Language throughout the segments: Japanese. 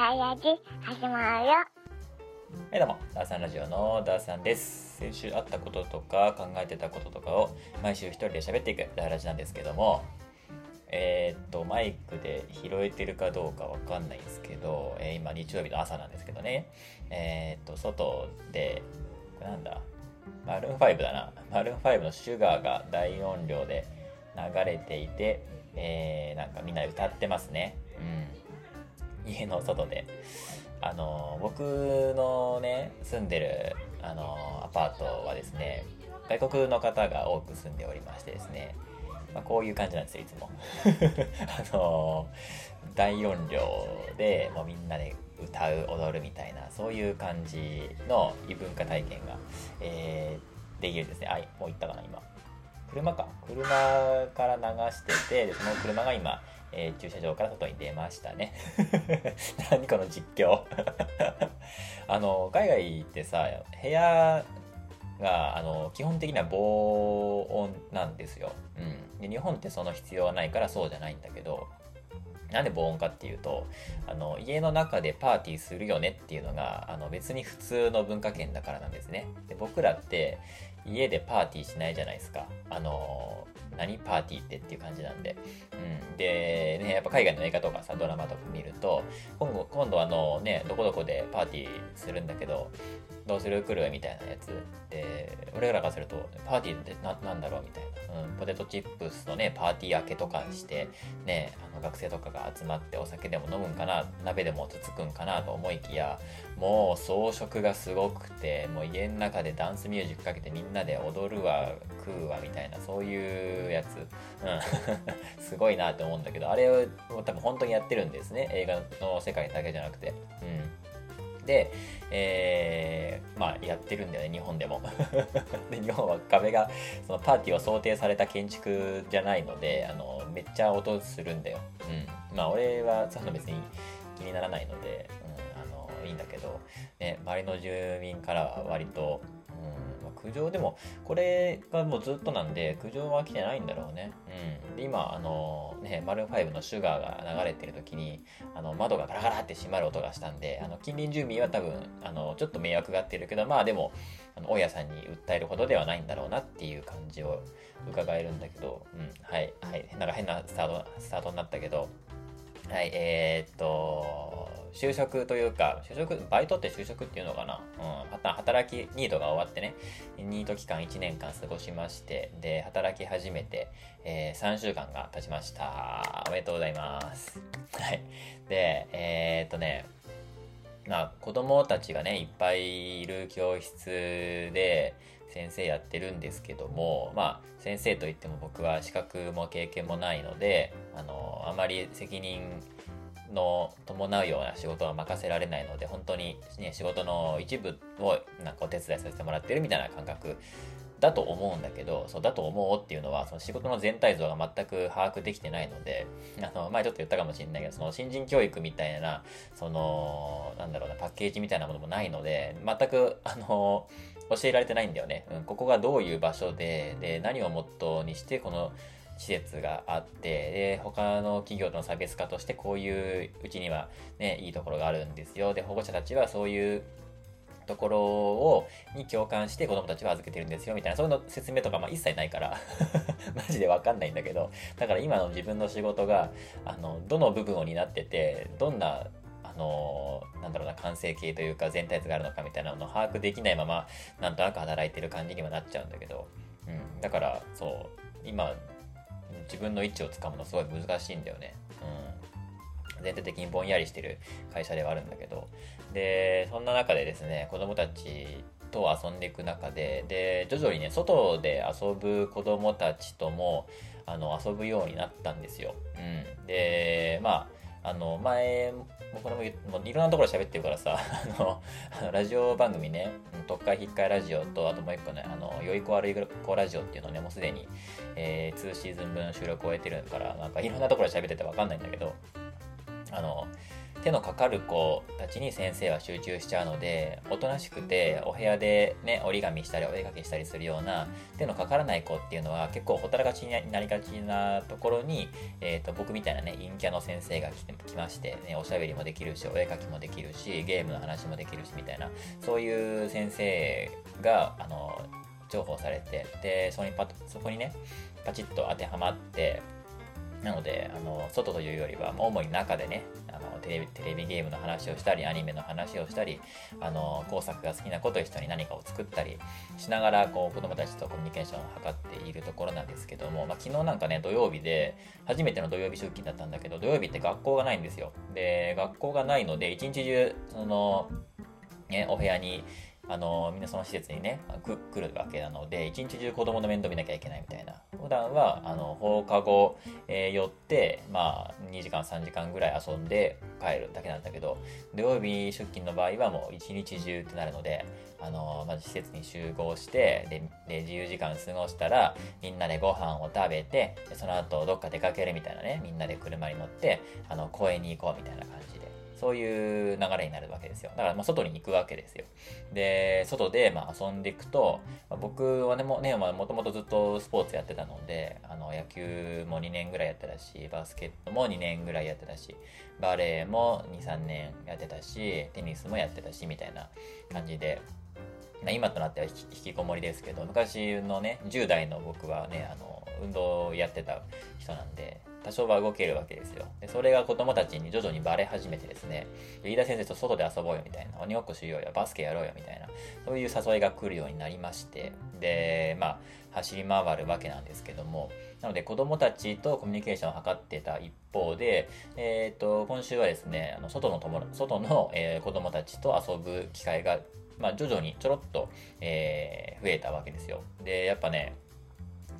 ダイヤジ始まるよ。はいどうも、ダーさんラジオのダーさんです。先週あったこととか考えてたこととかを毎週一人で喋っていくダーラジなんですけども、えーっと、マイクで拾えてるかどうかわかんないんですけど、えー今日曜日の朝なんですけどね、えーっと、外で、これなんだ、マルーン5だな。マルーン5のシュガーが大音量で流れていて、えーなんかみんなで歌ってますね。うん。家の外で。あの僕のね住んでるあのアパートはですね外国の方が多く住んでおりましてですね、まあ、こういう感じなんですよいつも。あの大音量でもうみんなで歌う踊るみたいなそういう感じの異文化体験が、えーできるんですね。あもう行ったかな今。車か。車から流しててその車が今、えー駐車場から外に出ましたね。何この実況。あの海外ってさ部屋があの基本的には防音なんですよ、うん、で日本ってその必要はないからそうじゃないんだけどなんで防音かっていうとあの家の中でパーティーするよねっていうのがあの別に普通の文化圏だからなんですね。で僕らって家でパーティーしないじゃないですか。あの何？パーティーってっていう感じなんで、うん、でねやっぱ海外の映画とかさドラマとか見ると今度今度あのねどこどこでパーティーするんだけどどうする？来る？みたいなやつで俺らからするとパーティーってななんだろう？みたいな、うん、ポテトチップスのねパーティー明けとかしてねあの学生とかが集まってお酒でも飲むんかな鍋でもつつくんかなと思いきやもう装飾がすごくてもう家の中でダンスミュージックかけてみんなで踊るわ食うわみたいなそういうやつ、うん、すごいなって思うんだけどあれを多分本当にやってるんですね。映画の世界だけじゃなくて。うん、えーまあやってるんだよね日本でも。で日本は壁がそのパーティーを想定された建築じゃないのであのめっちゃ音するんだよ、うん、まあ俺はそういうの別に気にならないので、うん、あのいいんだけど、ね、周りの住民からは割と、苦情でもこれがもうずっとなんで苦情は来てないんだろうね、うん、で今あのねマルーン5のシュガーが流れてる時にあの窓がガラガラって閉まる音がしたんであの近隣住民は多分あのちょっと迷惑がってるけどまあでもあの大家さんに訴えるほどではないんだろうなっていう感じを伺えるんだけど、うん、はいはい。なんか変なスタートスタートになったけど。はいえー、っと就職というか就職バイトって就職っていうのかな、うん、また働きニートが終わってね。ニート期間1年間過ごしましてで働き始めて、えー3週間が経ちました。おめでとうございます。はい。でえー、っとねまあ子供たちがねいっぱいいる教室で先生やってるんですけどもまあ先生といっても僕は資格も経験もないのであのあまり責任の伴うような仕事は任せられないので本当に、ね、仕事の一部をなんかお手伝いさせてもらってるみたいな感覚だと思うんだけどそうだと思うっていうのはその仕事の全体像が全く把握できてないのであの前ちょっと言ったかもしれないけどその新人教育みたいなそのなんだろうなパッケージみたいなものもないので全くあの教えられてないんだよね、うん、ここがどういう場所でで何をモットーにしてこの施設があってで他の企業との差別化としてこういううちにはねいいところがあるんですよ。で保護者たちはそういうところをに共感して子供たちは預けてるんですよみたいな。そういうの説明とかまあ一切ないから。マジでわかんないんだけど。だから今の自分の仕事があのどの部分を担っててどんなあのなんだろうな完成形というか全体図があるのかみたいなのを把握できないままなんとなく働いてる感じにはなっちゃうんだけど、うん、だからそう今自分の位置をつかむのすごい難しいんだよね。うん。全体的にぼんやりしてる会社ではあるんだけど。で、そんな中でですね、子供たちと遊んでいく中で、で、徐々にね、外で遊ぶ子供たちとも、あの、遊ぶようになったんですよ。うん。で、まあ、あの、前、僕らももいろんなところで喋ってるからさ、あの、ラジオ番組ね、特会引っかえラジオと、あともう一個ね、あの、良い子悪い子ラジオっていうのね、もうすでに、えー、2シーズン分収録を終えてるから、なんかいろんなところで喋っててわかんないんだけど、あの、手のかかる子たちに先生は集中しちゃうのでおとなしくてお部屋でね折り紙したりお絵かきしたりするような手のかからない子っていうのは結構ほたらかしになりがちなところに、えーと、僕みたいなね陰キャの先生が来て来まして、ね、おしゃべりもできるしお絵かきもできるしゲームの話もできるしみたいなそういう先生があの重宝されてでそこにパそこにねパチッと当てはまってなので、あの、外というよりは、主に中でね、あのテレビ、テレビゲームの話をしたり、アニメの話をしたり、あの、工作が好きな子と一緒に何かを作ったりしながら、こう、子供たちとコミュニケーションを図っているところなんですけども、まあ、昨日なんかね、土曜日で、初めての土曜日出勤だったんだけど、土曜日って学校がないんですよ。で、学校がないので、一日中、その、ね、お部屋にあのみんなその施設にね来るわけなので一日中子供の面倒見なきゃいけないみたいな。普段はあの放課後、えー、寄ってまあ2時間3時間ぐらい遊んで帰るだけなんだけど土曜日出勤の場合はもう一日中ってなるのであのまず施設に集合してでで自由時間過ごしたらみんなでご飯を食べてその後どっか出かけるみたいなねみんなで車に乗ってあの公園に行こうみたいな感じそういう流れになるわけですよ。だからまあ外に行くわけですよ。で、外でまあ遊んでいくと、まあ、僕はね、もね、もともとずっとスポーツやってたので、あの野球も2年ぐらいやってたし、バスケットも2年ぐらいやってたし、バレーも2、3年やってたし、テニスもやってたし、みたいな感じで、今となっては引きこもりですけど、昔のね、10代の僕はね、あの、運動をやってた人なんで、多少は動けるわけですよ。で、それが子供たちに徐々にバレ始めてですね、飯田先生と外で遊ぼうよみたいな、鬼ごっこしようよ、バスケやろうよみたいな、そういう誘いが来るようになりまして、で、まあ、走り回るわけなんですけども、なので子供たちとコミュニケーションを図ってた一方で、えっ、ー、と、今週はですね、あの外の友外の、えー、子供たちと遊ぶ機会が、まあ、徐々にちょろっと、えー、増えたわけですよ。で、やっぱね、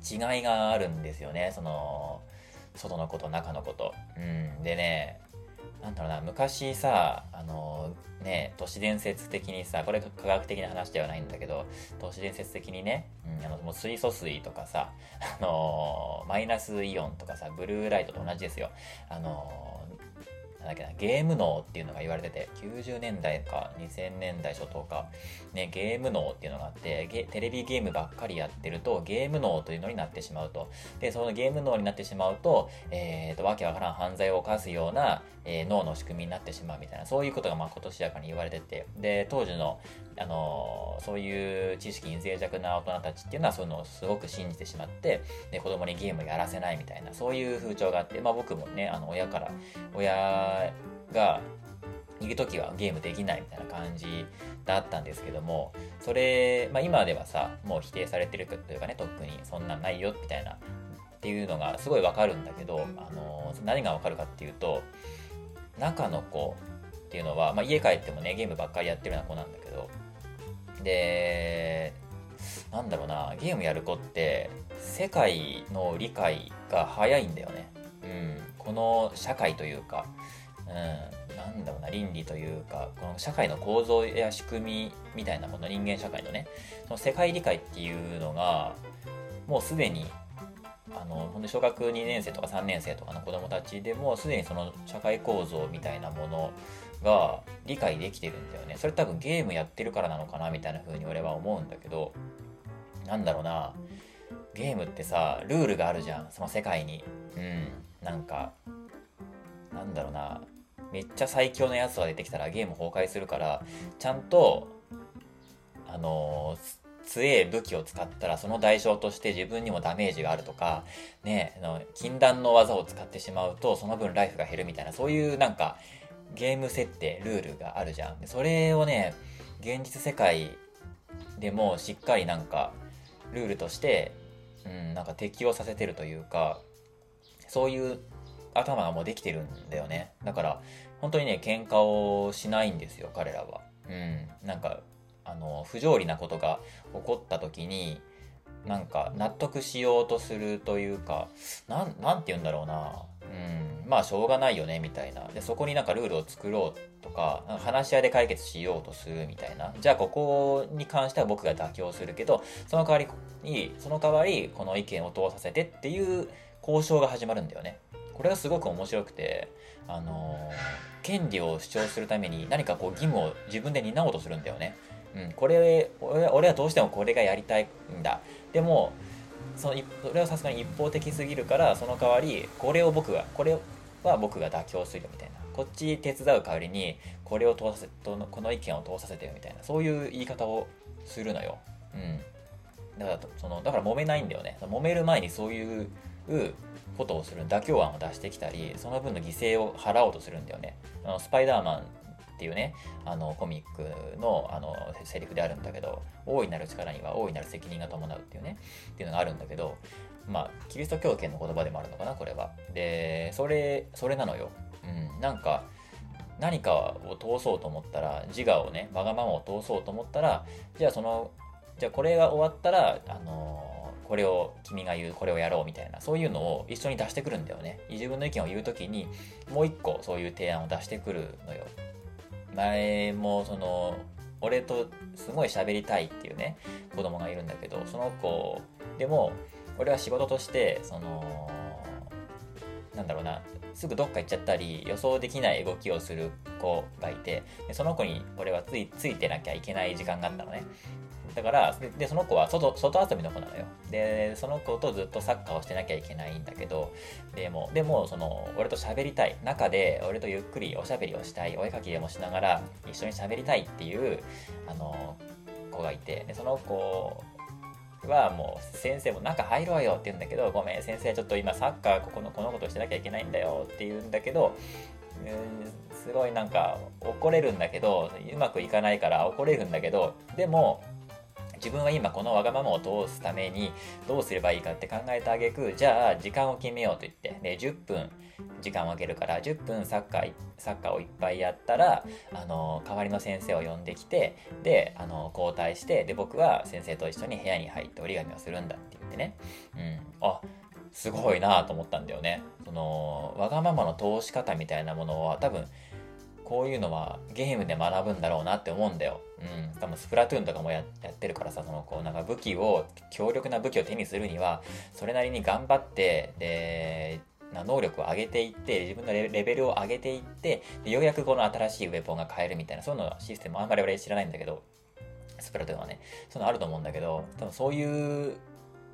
違いがあるんですよね。その、外のこと中のこと。うん。でねなんだろうな昔さあのね都市伝説的にさこれ科学的な話ではないんだけど都市伝説的にね、うん、あのもう水素水とかさあのマイナスイオンとかさブルーライトと同じですよ。あのなんだっけな、ゲーム脳っていうのが言われてて、90年代か2000年代初頭か、ね、ゲーム脳っていうのがあって、テレビゲームばっかりやってると、ゲーム脳というのになってしまうと。で、そのゲーム脳になってしまうと、えっ、ー、と、わけわからん犯罪を犯すような、えー、脳の仕組みになってしまうみたいな、そういうことがまあ今年やかに言われてて、で、当時の、あの、そういう知識に脆弱な大人たちっていうのはそういうのをすごく信じてしまって、で、子供にゲームやらせないみたいな、そういう風潮があって、まあ僕もね、あの、親から、親がいる時はゲームできないみたいな感じだったんですけども、それ、まあ今ではさ、もう否定されてるというかね、とっくにそんなんないよみたいな、っていうのがすごいわかるんだけど、あの、何がわかるかっていうと、中の子っていうのは、まあ、家帰ってもね、ゲームばっかりやってるような子なんだけど、で、なんだろうな、ゲームやる子って、世界の理解が早いんだよね。うん。この社会というか、うん、なんだろうな、倫理というか、この社会の構造や仕組みみたいなもの、人間社会のね、その世界理解っていうのが、もうすでにあの本当小学2年生とか3年生とかの子どもたちでもすでにその社会構造みたいなものが理解できてるんだよね。それ多分ゲームやってるからなのかなみたいな風に俺は思うんだけどなんだろうな。ゲームってさルールがあるじゃん。その世界に。うん。なんかなんだろうな。めっちゃ最強のやつが出てきたらゲーム崩壊するからちゃんとあのー強え武器を使ったらその代償として自分にもダメージがあるとか、ね、あの禁断の技を使ってしまうとその分ライフが減るみたいな、そういうなんかゲーム設定、ルールがあるじゃん。それをね、現実世界でもしっかりなんかルールとして、うん、なんか適用させてるというか、そういう頭がもうできてるんだよね。だから、本当にね、喧嘩をしないんですよ、彼らは。うん。なんか、あの不条理なことが起こった時になんか納得しようとするというかなんなんて言うんだろうなうん。まあしょうがないよねみたいな。でそこになんかルールを作ろうとか話し合いで解決しようとするみたいな。じゃあここに関しては僕が妥協するけどその代わりにその代わりこの意見を通させてっていう交渉が始まるんだよね。これがすごく面白くてあの権利を主張するために何かこう義務を自分で担おうとするんだよね。うん、これ俺はどうしてもこれがやりたいんだ。でもそのそれはさすがに一方的すぎるからその代わりこれを僕がこれは僕が妥協するよみたいなこっち手伝う代わりにこれを通させこの意見を通させてよみたいなそういう言い方をするのよ。うん、だからそのだから揉めないんだよね。揉める前にそういうことをする妥協案を出してきたりその分の犠牲を払おうとするんだよね。あのスパイダーマンっていうねあのコミックのあのセリフであるんだけど大いなる力には大いなる責任が伴うっていうねっていうのがあるんだけどまあキリスト教圏の言葉でもあるのかなこれは。でそれそれなのよ。うん、なんか何かを通そうと思ったら自我をねわがままを通そうと思ったらじゃあそのじゃあこれが終わったらあのこれを君が言うこれをやろうみたいなそういうのを一緒に出してくるんだよね自分の意見を言う時にもう一個そういう提案を出してくるのよ前もその俺とすごい喋りたいっていうね子供がいるんだけどその子でも俺は仕事としてそのなんだろうなすぐどっか行っちゃったり予想できない動きをする子がいてその子に俺はついついてなきゃいけない時間があったのね。だからでその子は外外遊びの子なのよ。でその子とずっとサッカーをしてなきゃいけないんだけどでもでもその俺と喋りたい。中で俺とゆっくりおしゃべりをしたい。お絵かきでもしながら一緒に喋りたいっていうあの子がいて。でその子はもう先生も中入ろうよって言うんだけどごめん先生ちょっと今サッカーここのこのことしてなきゃいけないんだよって言うんだけどすごいなんか怒れるんだけどうまくいかないから怒れるんだけどでも自分は今このわがままを通すためにどうすればいいかって考えたあげくじゃあ時間を決めようと言ってで10分時間を空けるから10分サッカーサッカーをいっぱいやったらあの代わりの先生を呼んできてであの交代してで僕は先生と一緒に部屋に入って折り紙をするんだって言ってね、うん、あすごいなと思ったんだよね。そのわがままの通し方みたいなものは多分こういうのはゲームで学ぶんだろうなって思うんだよ。うん。多分スプラトゥーンとかもやってるからさ、そのこうなんか武器を、強力な武器を手にするには、それなりに頑張って、で、な能力を上げていって、自分のレベルを上げていって、でようやくこの新しいウェポンが買えるみたいな、そういうのシステムあんまり俺知らないんだけど、スプラトゥーンはね、そういうのあると思うんだけど、多分そういう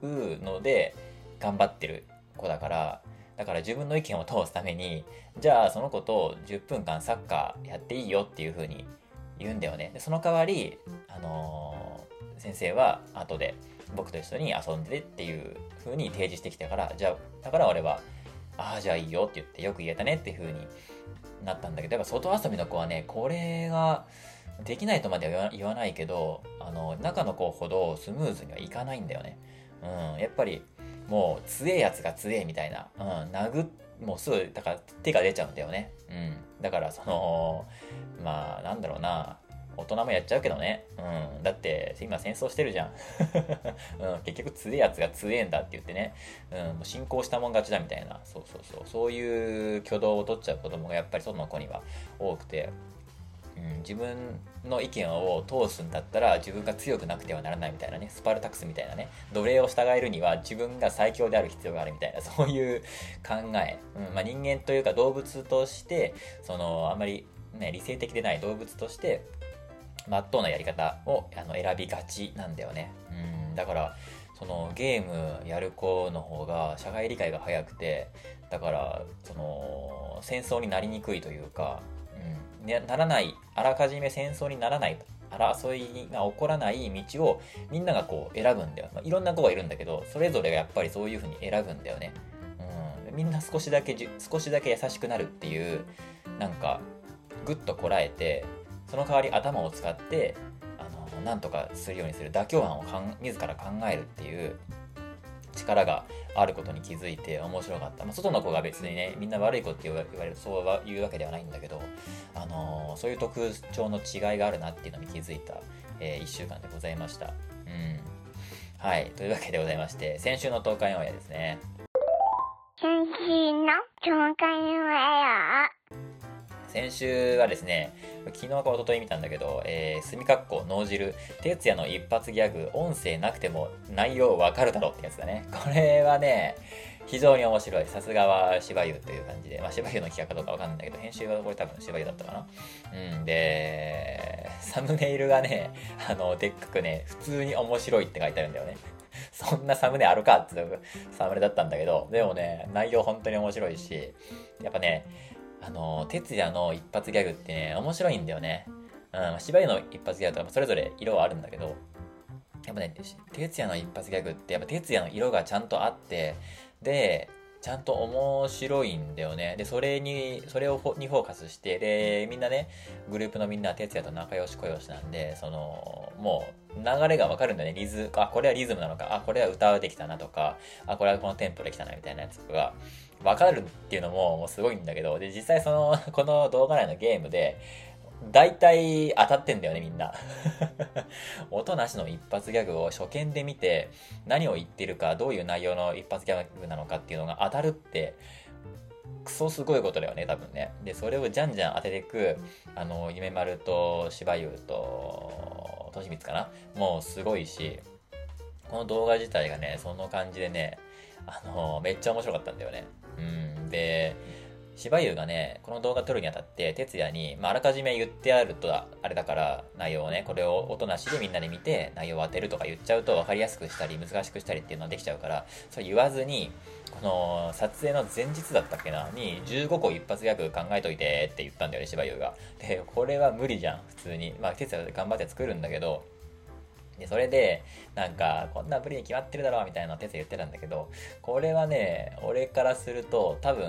ので頑張ってる子だから、だから自分の意見を通すために、じゃあその子と10分間サッカーやっていいよっていう風に言うんだよね。でその代わり、あのー、先生は後で僕と一緒に遊んでっていう風に提示してきたから、じゃあ、だから俺は、ああ、じゃあいいよって言ってよく言えたねっていう風になったんだけど、やっぱ外遊びの子はね、これができないとまでは言わないけど、あの、中の子ほどスムーズにはいかないんだよね。うん、やっぱり、もう強えやつが強えみたいな、うん、殴っもうすぐだから手が出ちゃうんだよねうんだからその まあなんだろうな大人もやっちゃうけどね。うん。だって、今戦争してるじゃん。うん。結局強えやつが強えんだって言ってね。うん。もう進行したもん勝ちだみたいな。そうそうそう。そういう挙動を取っちゃう子供がやっぱり外の子には多くて。うん、自分の意見を通すんだったら自分が強くなくてはならないみたいなねスパルタクスみたいなね奴隷を従えるには自分が最強である必要があるみたいな そういう考え、うんまあ、人間というか動物としてそのあんまり、ね、理性的でない動物としてまっとうなやり方をあの選びがちなんだよね、うん、だからそのゲームやる子の方が社会理解が早くてだからその戦争になりにくいというかならない、あらかじめ戦争にならないと、争いが起こらない道をみんながこう選ぶんだよ。まあ、いろんな子がいるんだけど、それぞれがやっぱりそういうふうに選ぶんだよね。うん、みんな少しだけ、少しだけ優しくなるっていう、なんか、ぐっとこらえて、その代わり頭を使って、あの、なんとかするようにする、妥協案をかん自ら考えるっていう力があることに気づいて面白かった。まあ、外の子が別にね、みんな悪い子って言われるそういうわけではないんだけど、あのー、そういう特徴の違いがあるなっていうのに気づいた、えー、1週間でございました。うん。はい。というわけでございまして、先週の東海オンエアですね。先週の東海オンエア。先週はですね、昨日か一昨日見たんだけど、えー、墨括弧脳汁、哲也の一発ギャグ、音声なくても内容わかるだろうってやつだね。これはね、非常に面白い。さすがは芝生という感じで、まあ芝生の企画かどうかわかんないんだけど、編集はこれ多分芝生だったかな。うん、で、サムネイルがね、あの、でっかくね、普通に面白いって書いてあるんだよね。そんなサムネあるかってサムネだったんだけど、でもね、内容本当に面白いし、やっぱね、あの、哲也の一発ギャグってね、面白いんだよね。うん、芝居の一発ギャグとかそれぞれ色はあるんだけど、やっぱね、哲也の一発ギャグって、やっぱ哲也の色がちゃんとあって、で、ちゃんと面白いんだよね。で、それに、それをにフォーカスして、で、みんなね、グループのみんな、哲也と仲良し小良しなんで、その、もう、流れがわかるんだよね。リズ、あ、これはリズムなのか、あ、これは歌うできたなとか、あ、これはこのテンポできたなみたいなやつが、わかるっていうのも、もうすごいんだけど、で、実際その、この動画内のゲームで、大体当たってんだよね、みんな。音なしの一発ギャグを初見で見て、何を言ってるか、どういう内容の一発ギャグなのかっていうのが当たるって、クソすごいことだよね、多分ね。で、それをじゃんじゃん当ててく、あの、夢丸と芝生と、としみつかな？もうすごいし、この動画自体がね、その感じでね、あの、めっちゃ面白かったんだよね。うん。で、芝生がね、この動画撮るにあたって、哲也に、まあ、あらかじめ言ってあると、あれだから、内容をね、これを音なしでみんなで見て、内容を当てるとか言っちゃうと分かりやすくしたり、難しくしたりっていうのはできちゃうから、それ言わずに、この撮影の前日だったっけな、に15個一発ギャグ考えといてって言ったんだよね、芝生が。で、これは無理じゃん、普通に。まあ、哲也頑張って作るんだけど、で、それで、なんか、こんなプリに決まってるだろう、みたいなの哲也言ってたんだけど、これはね、俺からすると、多分、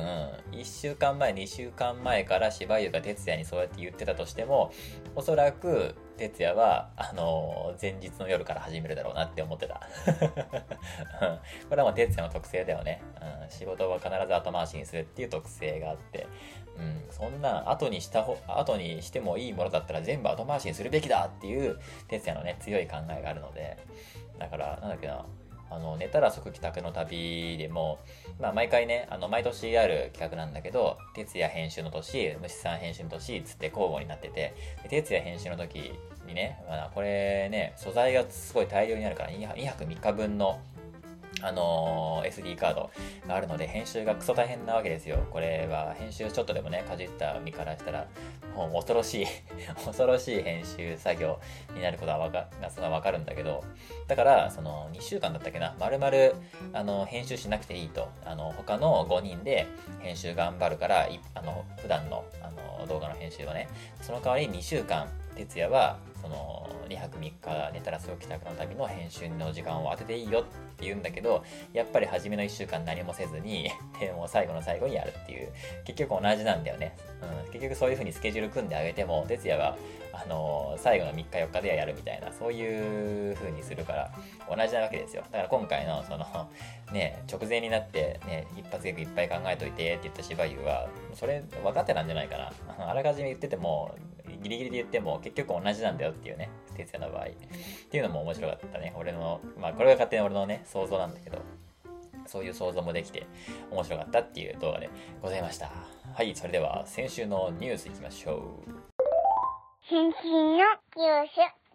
1週間前、2週間前から芝生が哲也にそうやって言ってたとしても、おそらく、哲也は、あのー、前日の夜から始めるだろうなって思ってた。これはもう哲也の特性だよね、うん。仕事は必ず後回しにするっていう特性があって、うん、そんな後にした、後にしてもいいものだったら全部後回しにするべきだっていう、哲也のね、強い考えがあるので、だから、なんだっけな、あの、寝たら即帰宅の旅でも、まあ、毎回ね、あの、毎年ある企画なんだけど、哲也編集の年、虫さん編集の年、つって交互になってて、哲也編集の時にね、まあ、これね、素材がすごい大量にあるから、2泊3日分のあの、SD カードがあるので、編集がクソ大変なわけですよ。これは、編集ちょっとでもね、かじった身からしたら、もう恐ろしい 恐ろしい編集作業になることはわか、そわかるんだけど、だから、その、2週間だったっけな、まるまる、あの、編集しなくていいと、あの、他の5人で編集頑張るから、あの、普段の、あの、動画の編集をね、その代わり2週間、徹夜は、その、2泊3日寝たらすぐ帰宅のための編集の時間を当てていいよって言うんだけど、やっぱり初めの1週間何もせずに、でも最後の最後にやるっていう、結局同じなんだよね。うん、結局そういう風にスケジュール組んであげても、徹夜は、あの、最後の3日4日ではやるみたいな、そういう風にするから、同じなわけですよ。だから今回の、その、ね、直前になって、ね、一発ギャグいっぱい考えといてって言った芝生は、それ分かってたんじゃないかな。あらかじめ言ってても、ギリギリで言っても結局同じなんだよっていうね、哲也の場合。っていうのも面白かったね。俺の、まあこれが勝手に俺のね、想像なんだけど、そういう想像もできて面白かったっていう動画でございました。はい、それでは先週のニュースいきましょう。先週のニュース。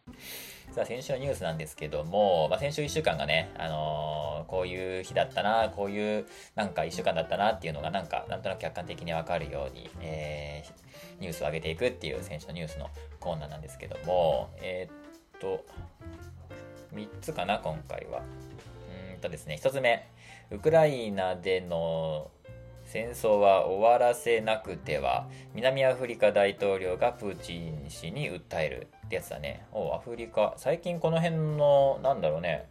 さあ、先週のニュースなんですけども、まあ、先週1週間がね、あのー、こういう日だったな、こういうなんか1週間だったなっていうのがなんか、なんとなく客観的にわかるように、えー、ニュースを上げていくっていう先週のニュースのコーナーなんですけども、えー、っと、3つかな、今回は。うんとですね、1つ目、ウクライナでの戦争は終わらせなくては南アフリカ大統領がプーチン氏に訴えるってやつだね。おアフリカ最近この辺のなんだろうね。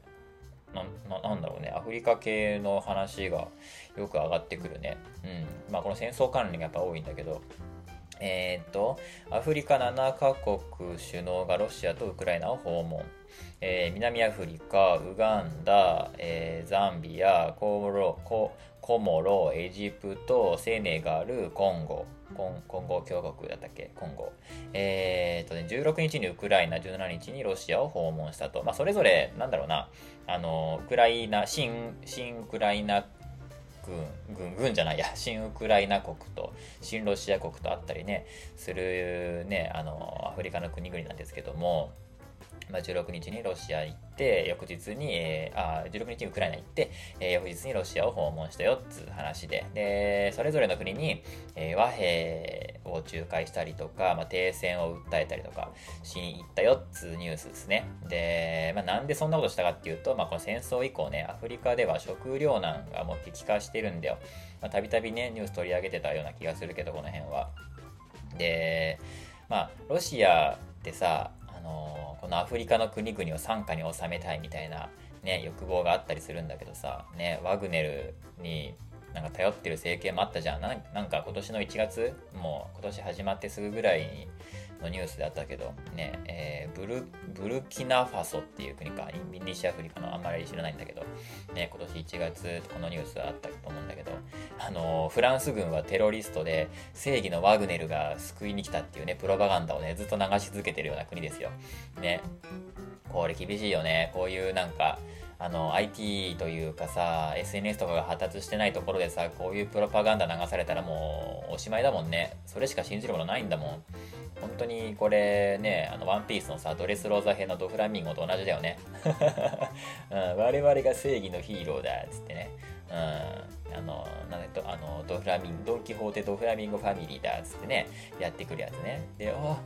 ななんだろうね。アフリカ系の話がよく上がってくるね。うん。まあこの戦争関連がやっぱ多いんだけど。えっ、と、アフリカ7カ国首脳がロシアとウクライナを訪問。えー、南アフリカ、ウガンダ、えー、ザンビア、コモロ、ココモロ、エジプト、セネガル、コンゴ、コンコンゴ共和国だったっけ？コンゴ。えー、とね、16日にウクライナ、17日にロシアを訪問したと。まあ、それぞれ、なんだろうな、あの、ウクライナ、新、新ウクライナ軍、軍、軍じゃないや、新ウクライナ国と、新ロシア国とあったりね、するね、あの、アフリカの国々なんですけども、まあ、16日にロシア行って、翌日に、えー、あ16日にウクライナ行って、えー、翌日にロシアを訪問したよっつう話で、で、それぞれの国に、えー、和平を仲介したりとか、まあ、停戦を訴えたりとかしに行ったよっつうニュースですね。で、まあ、なんでそんなことしたかっていうと、まあ、この戦争以降ね、アフリカでは食糧難がもう激化してるんだよ。たびたびね、ニュース取り上げてたような気がするけど、この辺は。で、まあ、ロシアってさ、のこのアフリカの国々を傘下に収めたいみたいな、ね、欲望があったりするんだけどさ、ね、ワグネルになんか頼ってる政権もあったじゃん。なんか今年の1月、もう今年始まってすぐぐらいにのニュースであったけど、ね、えー、ブル、ブルキナファソっていう国か、西アフリカのあんまり知らないんだけど、ね、今年1月、このニュースあったと思うんだけど、あのフランス軍はテロリストで、正義のワグネルが救いに来たっていうね、プロパガンダをね、ずっと流し続けてるような国ですよ。ね。これ厳しいよね。こういうなんか、あの IT というかさ SNS とかが発達してないところでさこういうプロパガンダ流されたらもうおしまいだもんねそれしか信じるものないんだもん本当にこれね、あの、ワンピースのさ、ドレスローザ編のドフラミンゴと同じだよね。うん、我々が正義のヒーローだ、っつってね。うん、あの、なんと、あの、ドフラミン、ドン・キホーテドフラミンゴファミリーだっ、つってね、やってくるやつね。で、お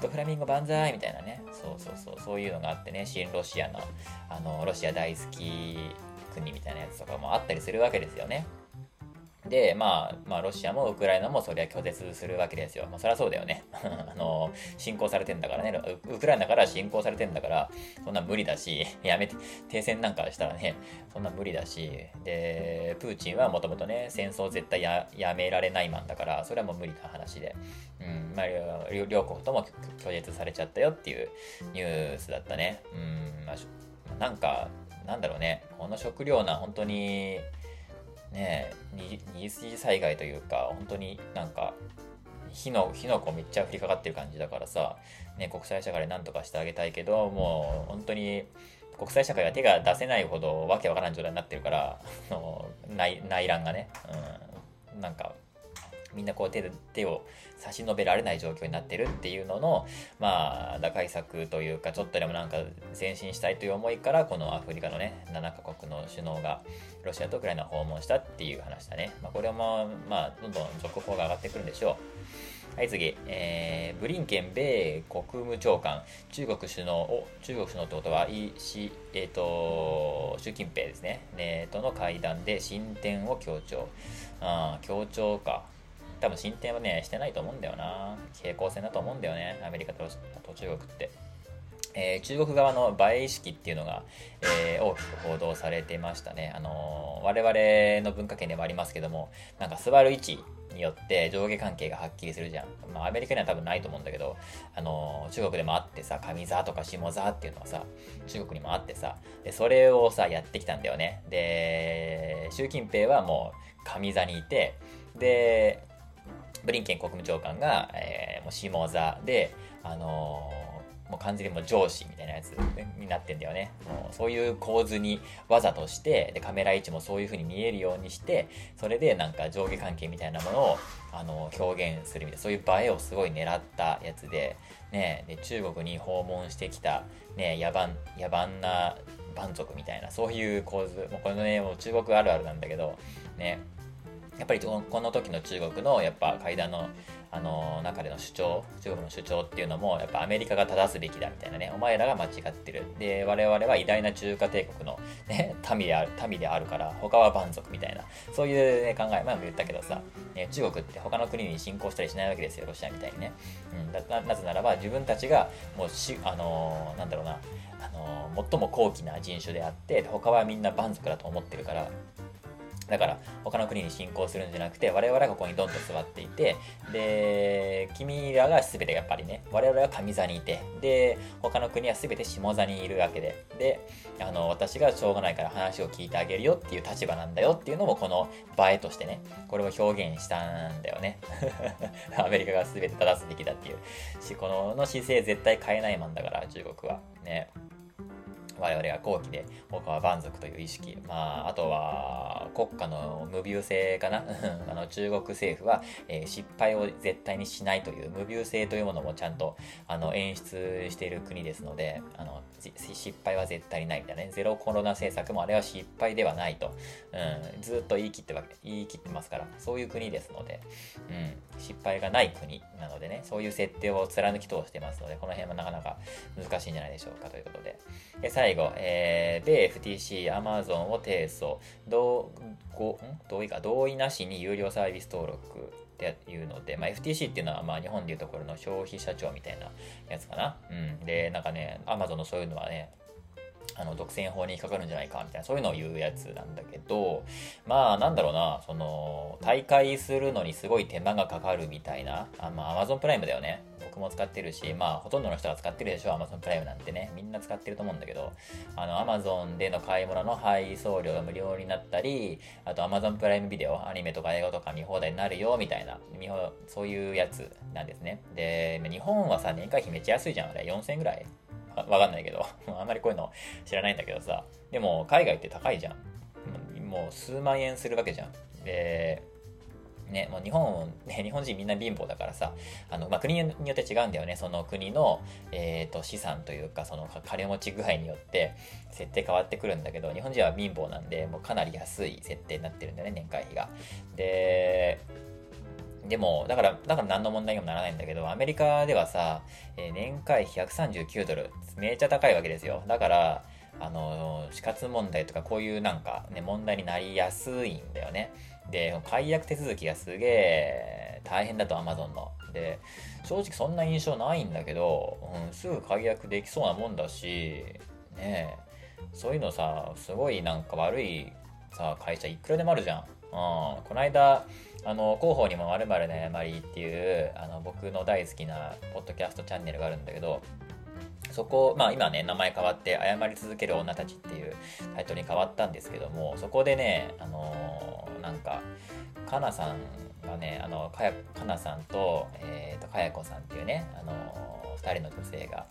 ドフラミンゴ万歳みたいなね。そうそうそう、そういうのがあってね、新ロシアの、あの、ロシア大好き国みたいなやつとかもあったりするわけですよね。で、まあ、まあ、ロシアもウクライナもそりゃ拒絶するわけですよ。まあ、そりゃそうだよね。あの、侵攻されてんだからねウ。クライナから侵攻されてんだから、そんな無理だし、やめて、停戦なんかしたらね、そんな無理だし、で、プーチンはもともとね、戦争絶対やめられないマンだから、それはもう無理な話で、うん、まあ、両国とも拒絶されちゃったよっていうニュースだったね。うん、まあ、なんか、なんだろうね、この食糧難、本当に、ね二次災害というか本当になんか火の火の粉めっちゃ降りかかってる感じだからさ、ね、国際社会で何とかしてあげたいけどもう本当に国際社会が手が出せないほどわけわからん状態になってるから 内内乱がね、うん、なんかみんなこう手手を差し伸べられない状況になってるっていうのの、まあ、打開策というか、ちょっとでもなんか前進したいという思いから、このアフリカのね、7カ国の首脳がロシアとウクライナを訪問したっていう話だね。まあ、これも、まあ、どんどん続報が上がってくるんでしょう。はい、次。えー、ブリンケン米国務長官、中国首脳を、中国首脳ってことは、いし、えっ、ー、と、習近平ですね。ねとの会談で進展を強調。あ強調か。多分進展はね、してないと思うんだよな。平行線だと思うんだよね。アメリカと中国って。えー、中国側の映え意識っていうのが、えー、大きく報道されてましたね。あのー、我々の文化圏でもありますけども、なんか座る位置によって上下関係がはっきりするじゃん。まあ、アメリカには多分ないと思うんだけど、あの中国でもあってさ、上座とか下座っていうのはさ、中国にもあってさ、で、それをさ、やってきたんだよね。で、習近平はもう上座にいて、で、ブリンケン国務長官が、えー、もう下座で、あのー、もう完全にもう上司みたいなやつになってんだよね。もうそういう構図にわざとして、で、カメラ位置もそういう風に見えるようにして、それでなんか上下関係みたいなものを、あのー、表現するみたいな、そういう映えをすごい狙ったやつで、ね、で、中国に訪問してきた、ね、野蛮、野蛮な蛮族みたいな、そういう構図、もうこれね、もう中国あるあるなんだけど、ね、やっぱりこの時の中国のやっぱ会談のあの中での主張中国の主張っていうのもやっぱアメリカが正すべきだみたいなねお前らが間違ってる。で我々は偉大な中華帝国の、ね、民である民であるから他は蛮族みたいな。そういう、ね、考え前も言ったけどさ、ね、中国って他の国に侵攻したりしないわけですよロシアみたいにね、うん、なぜならば自分たちがもうしあのなんだろうなあの最も高貴な人種であって他はみんな蛮族だと思ってるからだから他の国に侵攻するんじゃなくて我々はここにどんどん座っていてで君らが全てやっぱりね我々は上座にいてで他の国は全て下座にいるわけでであの私がしょうがないから話を聞いてあげるよっていう立場なんだよっていうのもこの映えとしてねこれを表現したんだよね。アメリカが全て正すべきだっていう。しこのの姿勢絶対変えないもんだから中国は。ね。我々が後期で他は蛮族という意識、まあ、あとは国家の無病性かな。あの中国政府は、えー、失敗を絶対にしないという無病性というものもちゃんとあの演出している国ですのであの失敗は絶対にないみたいなね。ゼロコロナ政策もあれは失敗ではないと、うん、ずっと言い切ってわけ言い切ってますから。そういう国ですので、うん、失敗がない国なのでね。そういう設定を貫き通してますのでこの辺はなかなか難しいんじゃないでしょうかということで。で最後、えー、米 FTC、Amazon を提訴、同同意か同意なしに有料サービス登録っていうので、まあ、FTC っていうのはまあ日本でいうところの消費者庁みたいなやつかな。うん。で、なんかね、Amazon のそういうのはね、あの独占法に引っかかるんじゃないかみたいなそういうのを言うやつなんだけどまあなんだろうなその大会するのにすごい手間がかかるみたいなあまあ Amazon プライムだよね。僕も使ってるしまあほとんどの人が使ってるでしょ Amazon プライムなんてね。みんな使ってると思うんだけどあの Amazon での買い物の配送料が無料になったりあと Amazon プライムビデオアニメとか映画とか見放題になるよみたいな見放そういうやつなんですね。で日本はさ年会費めっちゃ安いじゃんあれ。4000円ぐらい。わかんないけど、あんまりこういうの知らないんだけどさ、でも海外って高いじゃん。もう数万円するわけじゃん。で、ね、もう日本、ね、日本人みんな貧乏だからさ、あの、まあ、国によって違うんだよね。その国の、えっ、ー、と、資産というか、その金持ち具合によって設定変わってくるんだけど、日本人は貧乏なんで、もうかなり安い設定になってるんだよね、年会費が。で、でも、だから、だから何の問題にもならないんだけど、アメリカではさ、えー、年会費139ドル、めっちゃ高いわけですよ。だから、あの、死活問題とかこういうなんかね、問題になりやすいんだよね。で、解約手続きがすげえ大変だと Amazon の。で、正直そんな印象ないんだけど、うん、すぐ解約できそうなもんだし、ねそういうのさ、すごいなんか悪いさ、会社いくらでもあるじゃん。うん、この間、あの広報にもまるな誤りっていうあの僕の大好きなポッドキャストチャンネルがあるんだけどそこ、まあ今ね、名前変わって、謝り続ける女たちっていうタイトルに変わったんですけども、そこでね、あの、なんか、かなさんがね、あの、かや、かなさんと、えっ、ー、と、かやこさんっていうね、あのー、二人の女性が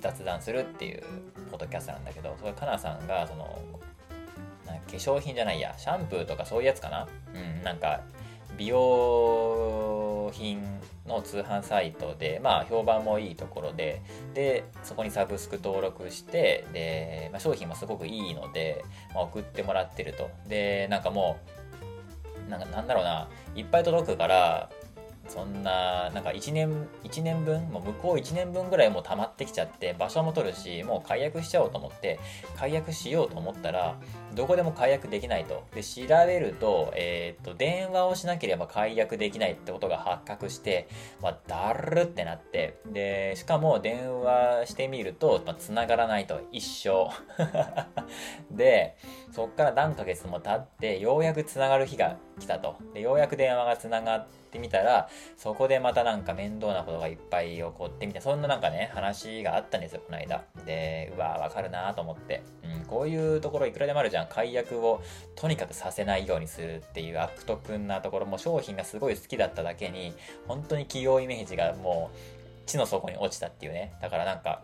雑談するっていうポッドキャストなんだけど、それかなさんが、その、化粧品じゃないや、シャンプーとかそういうやつかな？うん、なんか、美容品の通販サイトで、まあ、評判もいいところで、で、そこにサブスク登録して、で、まあ、商品もすごくいいので、まあ、送ってもらってると。で、なんかもう、なんかなんだろうな、いっぱい届くから、そんな、なんか1年、1年分、もう向こう1年分ぐらいもう溜まってきちゃって、場所も取るし、もう解約しちゃおうと思って、解約しようと思ったら、どこでも解約できないと。で、調べると、えっ、と、電話をしなければ解約できないってことが発覚して、まあ、だるってなって、で、しかも電話してみると、まあ、繋がらないと、一生。で、そっから何ヶ月も経って、ようやく繋がる日が来たと。で、ようやく電話が繋がっててみたら、そこでまたなんか面倒なことがいっぱい起こってみたいな、そんななんかね、話があったんですよ、この間。で、うわわかるなと思って。うん、こういうところいくらでもあるじゃん。解約をとにかくさせないようにするっていう悪徳なところも商品がすごい好きだっただけに本当に企業イメージがもう地の底に落ちたっていうねだからなんか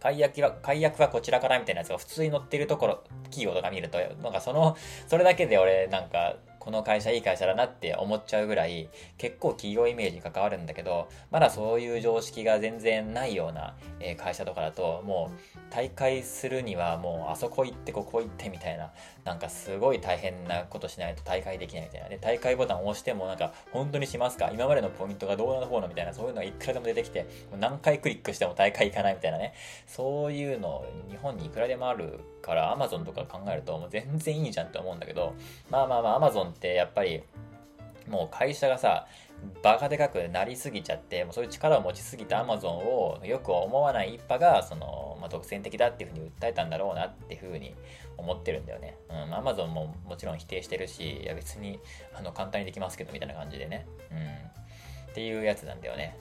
解約は、解約はこちらからみたいなやつが普通に載ってるところ、企業とか見ると、なんかその、それだけで俺なんかこの会社いい会社だなって思っちゃうぐらい結構企業イメージに関わるんだけどまだそういう常識が全然ないような、え会社とかだともう大会するにはもうあそこ行ってここ行ってみたいななんかすごい大変なことしないと大会できないみたいな。で大会ボタンを押してもなんか本当にしますか？今までのポイントがどうなの方のみたいなそういうのがいくらでも出てきて何回クリックしても大会行かないみたいなね。そういうの日本にいくらでもあるから Amazon とか考えるともう全然いいじゃんって思うんだけどまあまあまあ Amazon ってやっぱりもう会社がさバカでかくなりすぎちゃってもうそういう力を持ちすぎた Amazon をよく思わない一派がその、まあ、独占的だっていうふうに訴えたんだろうなっていうふうに思ってるんだよね。うん、Amazon ももちろん否定してるしいや別にあの簡単にできますけどみたいな感じでね、うん、っていうやつなんだよね。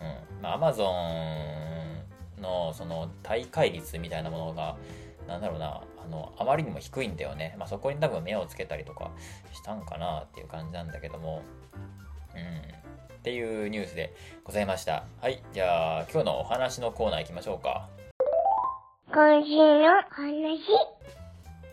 うんまあ、Amazon のその大会率みたいなものがなんだろうな、あの、あまりにも低いんだよね。まあ、そこに多分目をつけたりとかしたんかなっていう感じなんだけども、うん。っていうニュースでございました。はい。じゃあ、今日のお話のコーナー行きましょうか。今週の話。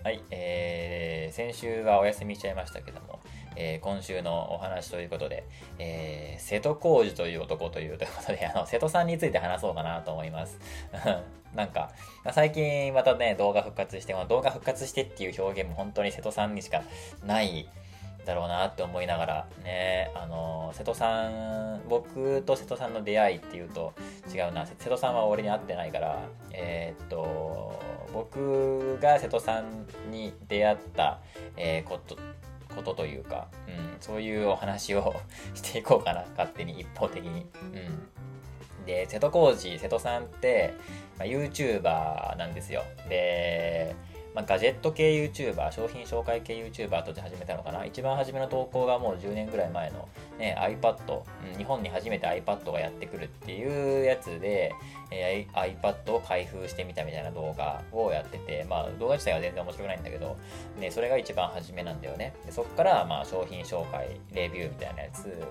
はい、えー、先週はお休みしちゃいましたけども、えー今週のお話ということで、えー瀬戸康史という男というということで、あの、瀬戸さんについて話そうかなと思います。なんか、最近またね、動画復活して、この動画復活してっていう表現も本当に瀬戸さんにしかないだろうなって思いながら、ね、あの、瀬戸さん、僕と瀬戸さんの出会いっていうと違うな、瀬戸さんは俺に会ってないから、えーっと、僕が瀬戸さんに出会った、えーこと、ことというか、うん、そういうお話を していこうかな、勝手に一方的に。うん。で、瀬戸康史、瀬戸さんって、まあ、YouTuber なんですよ。で、まあ、ガジェット系 YouTuber、商品紹介系 YouTuber として始めたのかな。一番初めの投稿がもう10年ぐらい前の、ね、iPad、うん、日本に初めて iPad がやってくるっていうやつで、えー iPad を開封してみたみたいな動画をやってて、まあ動画自体は全然面白くないんだけど、ね、それが一番初めなんだよね。でそこからまあ商品紹介、レビューみたいなやつ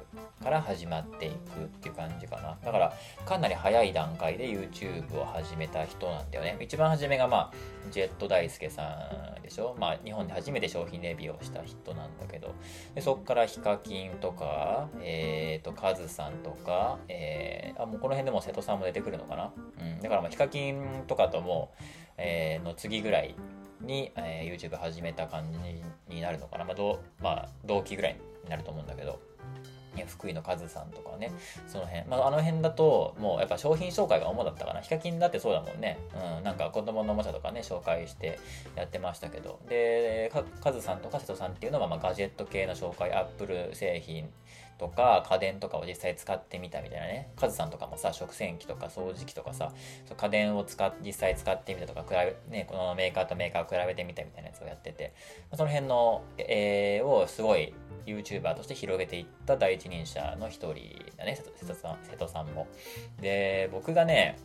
から始まっていくっていう感じかな。だからかなり早い段階で YouTube を始めた人なんだよね。一番初めがまあジェット大輔さんでしょ？まあ日本で初めて商品レビューをした人なんだけど、でそこからヒカキンとか、えっ、と、カズさんとか、えーあ、もうこの辺でも瀬戸さんも出てくるのかな？うん。だからまあヒカキンとかとも、えーの次ぐらいに、えー YouTube 始めた感じになるのかな？まあ、どまあ、同期ぐらいになると思うんだけど。福井のカズさんとかね、その辺。まあ、あの辺だと、もうやっぱ商品紹介が主だったかな。ヒカキンだってそうだもんね。うん、なんか子供のおもちゃとかね、紹介してやってましたけど。で、カズさんとか瀬戸さんっていうのは、まあ、ガジェット系の紹介、アップル製品とか家電とかを実際使ってみたみたいなね。カズさんとかもさ、食洗機とか掃除機とかさ、家電を使っ実際使ってみたとか、比べ、ね、このメーカーとメーカーを比べてみたみたいなやつをやってて、その辺の、えーをすごい YouTuber として広げていった第一人者の一人だね、瀬戸さん、瀬戸さんも。で、僕がね、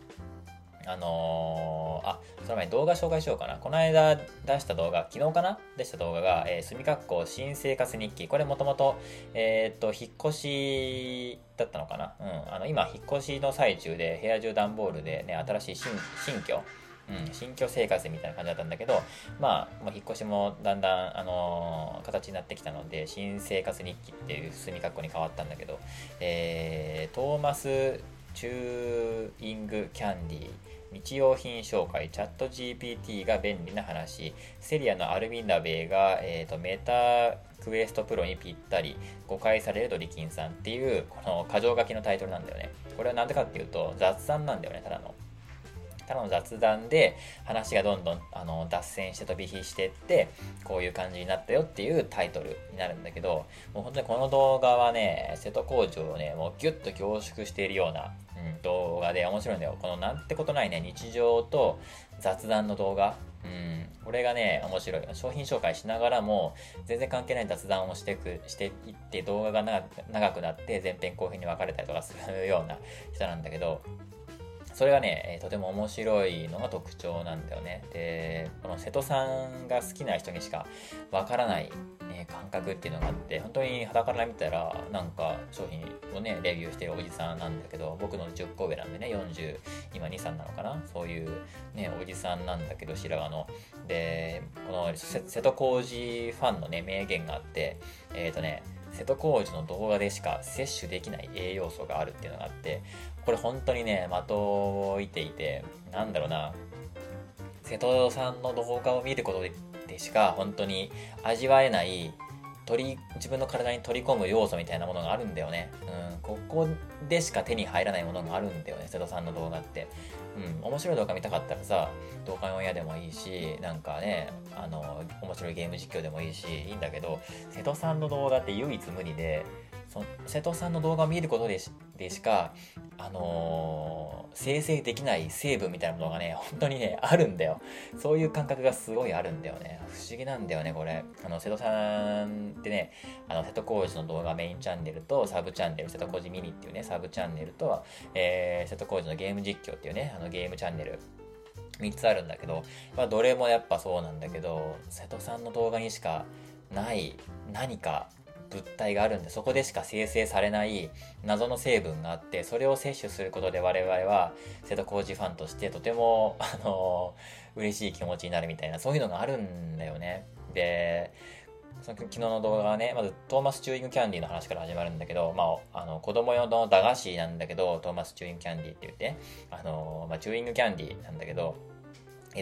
あのーあ、その前に動画紹介しようかな。この間出した動画、昨日かな？出した動画が、えー、住みかっこ新生活日記。これもともと、えーっと、引っ越しだったのかな？うん。あの、今、引っ越しの最中で、部屋中段ボールでね、新しい新新居うん、新居生活みたいな感じだったんだけど、まあ、もう引っ越しもだんだん、あのー形になってきたので、新生活日記っていう隅かっこに変わったんだけど、えー、トーマス・チューイング・キャンディ、日用品紹介、 ChatGPT が便利な話、セリアのアルミンダベが、えー、と Meta Quest Pro にぴったり、誤解されるドリキンさんっていう、この箇条書きのタイトルなんだよね。これはなんでかっていうと、雑談なんだよね、ただの。ただの雑談で話がどんどんあの脱線して飛び火してってこういう感じになったよっていうタイトルになるんだけどもう本当にこの動画はね瀬戸工場をねもうギュッと凝縮しているような、うん、動画で面白いんだよこのなんてことないね日常と雑談の動画うん、これがね、面白い。商品紹介しながらも、全然関係ない雑談をしていく、していって、動画が長くなって、前編後編に分かれたりとかするような人なんだけど、それがね、とても面白いのが特徴なんだよね。で、この瀬戸さんが好きな人にしかわからない、ね、感覚っていうのがあって、本当に肌から見たら、なんか商品をね、レビューしてるおじさんなんだけど、僕の10個上なんでね、40、今2、3なのかな？そういうね、おじさんなんだけど、白髪の。で、この瀬戸康史ファンのね、名言があって、えっ、とね、瀬戸康史の動画でしか摂取できない栄養素があるっていうのがあって、これ本当にね、的を射ていて、なんだろうな、瀬戸さんの動画を見ることでしか本当に味わえない取り自分の体に取り込む要素みたいなものがあるんだよね。うん、ここでしか手に入らないものがあるんだよね、瀬戸さんの動画って。うん、面白い動画見たかったらさ、動画の親でもいいし、なんかね、あの、面白いゲーム実況でもいいし、いいんだけど、瀬戸さんの動画って唯一無二で、そ瀬戸さんの動画を見ることででしか、あのー生成できない成分みたいなものがね、本当にね、あるんだよ。そういう感覚がすごいあるんだよね。不思議なんだよね、これ。あの、瀬戸さんってね、あの、瀬戸康史の動画メインチャンネルと、サブチャンネル、瀬戸康史ミニっていうね、サブチャンネルと、えー、瀬戸康史のゲーム実況っていうね、あの、ゲームチャンネル。3つあるんだけど、まあ、どれもやっぱそうなんだけど、瀬戸さんの動画にしかない何か物体があるんでそこでしか生成されない謎の成分があってそれを摂取することで我々は瀬戸康史ファンとしてとても あの嬉しい気持ちになるみたいなそういうのがあるんだよね。でその昨日の動画はねまずトーマス・チューイング・キャンディーの話から始まるんだけど、まあ、あの子供用の駄菓子なんだけどトーマス・チューイング・キャンディーって言ってあの、まあ、チューイング・キャンディーなんだけど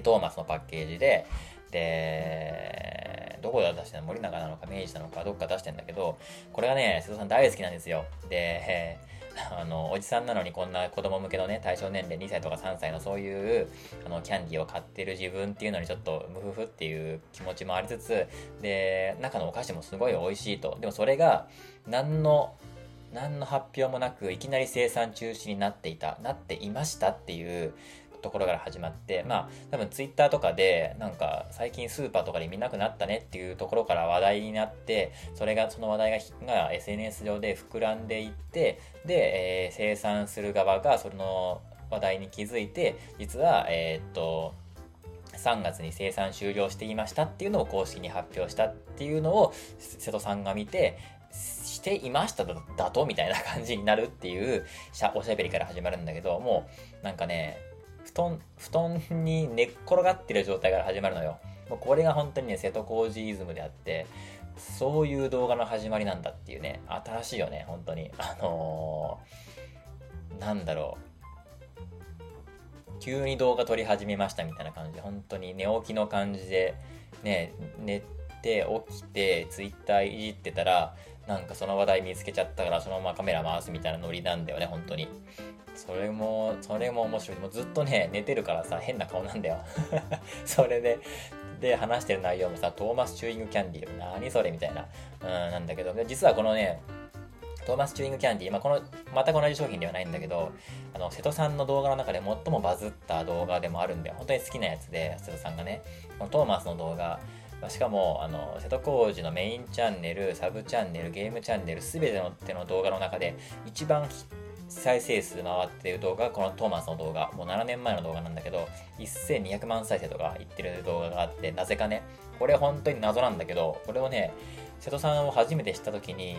トーマスのパッケージでで、どこで出してんの？森永なのか明治なのかどっか出してんだけど、これがね、瀬戸さん大好きなんですよ。で、あの、おじさんなのにこんな子供向けのね、対象年齢2歳とか3歳のそういう、あの、キャンディーを買ってる自分っていうのにちょっとムフフっていう気持ちもありつつ、で、中のお菓子もすごい美味しいと。でもそれが、何の、何の発表もなく、いきなり生産中止になっていた、なっていましたっていうところから始まって、まあ、多分ツイッターとかで、なんか最近スーパーとかで見なくなったねっていうところから話題になって、それが、その話題がが SNS 上で膨らんでいって、で、えー、生産する側がその話題に気づいて、実は、えー、っと、3月に生産終了していましたっていうのを公式に発表したっていうのを瀬戸さんが見てしていましただとみたいな感じになるっていうおしゃべりから始まるんだけどもうなんかね布団、布団に寝っ転がってる状態から始まるのよ。もうこれが本当にね、瀬戸康史イズムであって、そういう動画の始まりなんだっていうね、新しいよね、本当に。あのー、なんだろう。急に動画撮り始めましたみたいな感じで、本当に寝起きの感じで、ね、寝て起きて、ツイッターいじってたら、なんかその話題見つけちゃったからそのままカメラ回すみたいなノリなんだよね、本当に。それも、それも面白い。もうずっとね、寝てるからさ、変な顔なんだよ。それで、で、話してる内容もさ、トーマス・チューイング・キャンディー。何それみたいな。うん、なんだけど、実はこのね、トーマス・チューイング・キャンディー、まあ、この、全く同じ商品ではないんだけど、あの、瀬戸さんの動画の中で最もバズった動画でもあるんだよ。本当に好きなやつで、瀬戸さんがね、このトーマスの動画、しかも、あの、瀬戸康史のメインチャンネル、サブチャンネル、ゲームチャンネル、すべての手の動画の中で、一番再生数回ってる動画がこのトーマスの動画。もう7年前の動画なんだけど、1200万再生とかいってる動画があって、なぜかね、これ本当に謎なんだけど、これをね、瀬戸さんを初めて知った時に、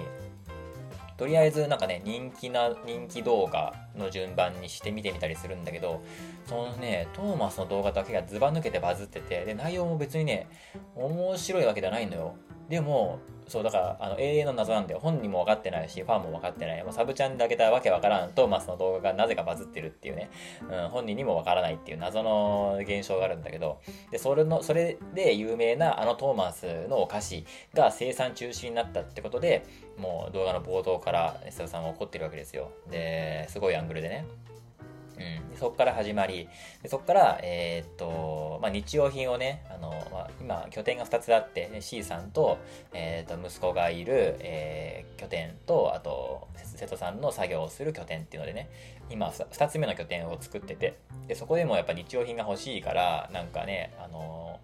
とりあえずなんかね、人気な、人気動画の順番にして見てみたりするんだけど、そのね、トーマスの動画だけがズバ抜けてバズってて、で、内容も別にね、面白いわけではないのよ。でも、そうだからあの永遠の謎なんだよ。本人も分かってないしファンも分かってない。もうサブチャンであげたわけ分からんトーマスの動画がなぜかバズってるっていうね、うん、本人にも分からないっていう謎の現象があるんだけど。でそれのそれで有名なあのトーマスのお菓子が生産中止になったってことでもう動画の冒頭から瀬戸さんは怒ってるわけですよ。ですごいアングルでね。うん、そこから始まり、でそこから、えー、っと、まあ、日用品をね、あの、まあ、今、拠点が2つあって、C さんと、えー、っと、息子がいる、えー、拠点と、あと、瀬戸さんの作業をする拠点っていうのでね、今、2つ目の拠点を作ってて、で、そこでもやっぱ日用品が欲しいから、なんかね、あの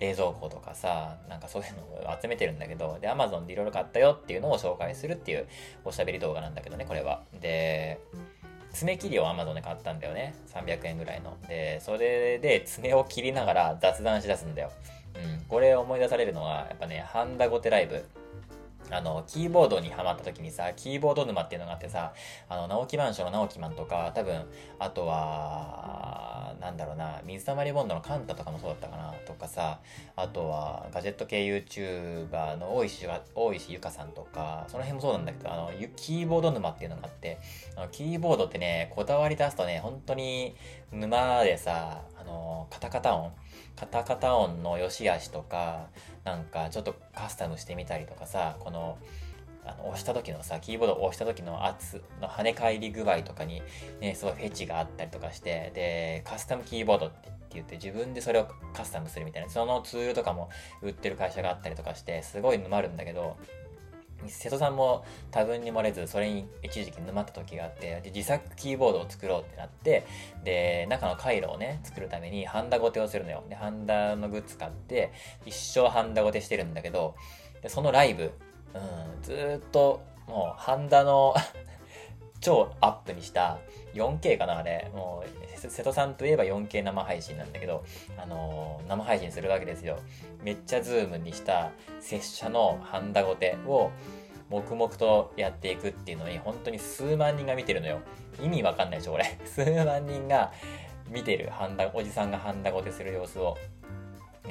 冷蔵庫とかさ、なんかそういうのを集めてるんだけど、で、Amazon でいろいろ買ったよっていうのを紹介するっていうおしゃべり動画なんだけどね、これは。で、爪切りを Amazon で買ったんだよね。300円ぐらいの。で、それで爪を切りながら雑談しだすんだよ。うん。これ思い出されるのは、やっぱね、ハンダゴテライブ。あの、キーボードにハマった時にさ、キーボード沼っていうのがあってさ、あの、直木マンションの直木マンとか、多分、あとは、なんだろうな、水溜りボンドのカンタとかもそうだったかな、とかさ、あとは、ガジェット系 YouTuber の大石大石ゆかさんとか、その辺もそうなんだけど、あの、キーボード沼っていうのがあって、あのキーボードってね、こだわり出すとね、本当に沼でさ、あの、カタカタ音、カタカタ音の良し悪しとか、なんかちょっとカスタムしてみたりとかさ、この、あの押した時のさ、キーボードを押した時の圧の跳ね返り具合とかに、ね、すごいフェチがあったりとかして、で、カスタムキーボードって言って自分でそれをカスタムするみたいな、そのツールとかも売ってる会社があったりとかして、すごい沼るんだけど、瀬戸さんも多分に漏れずそれに一時期沼った時があってで自作キーボードを作ろうってなってで中の回路をね作るためにハンダゴテをするのよ。でハンダのグッズ買って一生ハンダゴテしてるんだけどでそのライブ、うん、ずっともうハンダの超アップにした 4K かなあれ。もう瀬戸さんといえば 4K 生配信なんだけど、あのー、生配信するわけですよ。めっちゃズームにした拙者のハンダゴテを黙々とやっていくっていうのに本当に数万人が見てるのよ。意味わかんないでしょ俺 数万人が見てるハンダおじさんがハンダゴテする様子を。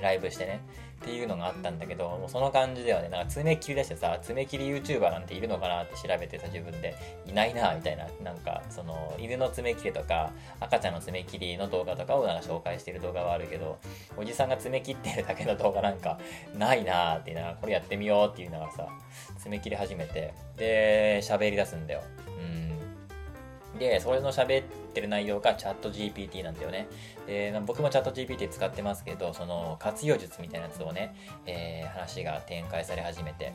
ライブしてね。っていうのがあったんだけどもうその感じではねなんか爪切り出してさ爪切り YouTuber なんているのかなって調べてさ自分でいないなみたいななんかその犬の爪切りとか赤ちゃんの爪切りの動画とかをなんか紹介してる動画はあるけどおじさんが爪切ってるだけの動画なんかないなってなこれやってみようって言いながさ爪切り始めてで喋り出すんだよ。うん。で、それの喋ってる内容がチャット GPT なんだよね。で、僕もチャット GPT 使ってますけど、その活用術みたいなやつをね、えー、話が展開され始めて、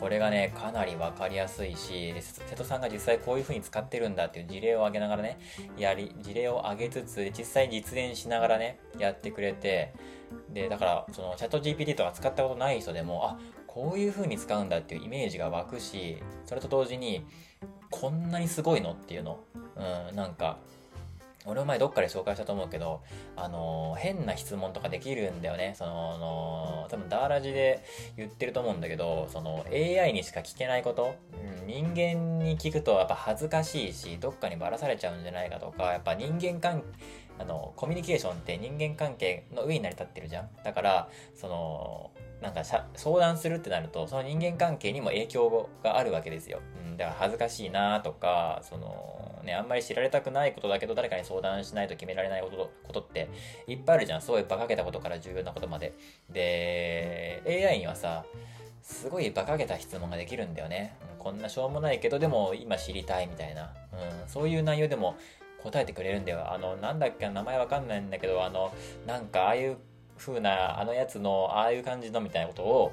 これがね、かなりわかりやすいし、瀬戸さんが実際こういう風に使ってるんだっていう事例を挙げながらね、やり、事例を挙げつつ、実際実演しながらね、やってくれて、で、だから、そのチャット GPT とか使ったことない人でも、あ、こういう風に使うんだっていうイメージが湧くし、それと同時に、こんなにすごいのっていうの。うん、なんか、俺も前どっかで紹介したと思うけど、あのー、変な質問とかできるんだよね。その、の多分ダーラジで言ってると思うんだけど、その AI にしか聞けないこと、うん、人間に聞くとやっぱ恥ずかしいし、どっかにばらされちゃうんじゃないかとか、やっぱ人間関係あの、コミュニケーションって人間関係の上に成り立ってるじゃん。だから、その、なんか相談するってなると、その人間関係にも影響があるわけですよ。うん、だから恥ずかしいなとか、その、ね、あんまり知られたくないことだけど、誰かに相談しないと決められないことことっていっぱいあるじゃん。そういう馬鹿げたことから重要なことまで。で、AI にはさ、すごい馬鹿げた質問ができるんだよね。こんなしょうもないけど、でも今知りたいみたいな。うん、そういう内容でも答えてくれるんだよ。あの、なんだっけ、名前わかんないんだけど、あの、なんかああいう風な、あのやつの、ああいう感じのみたいなことを、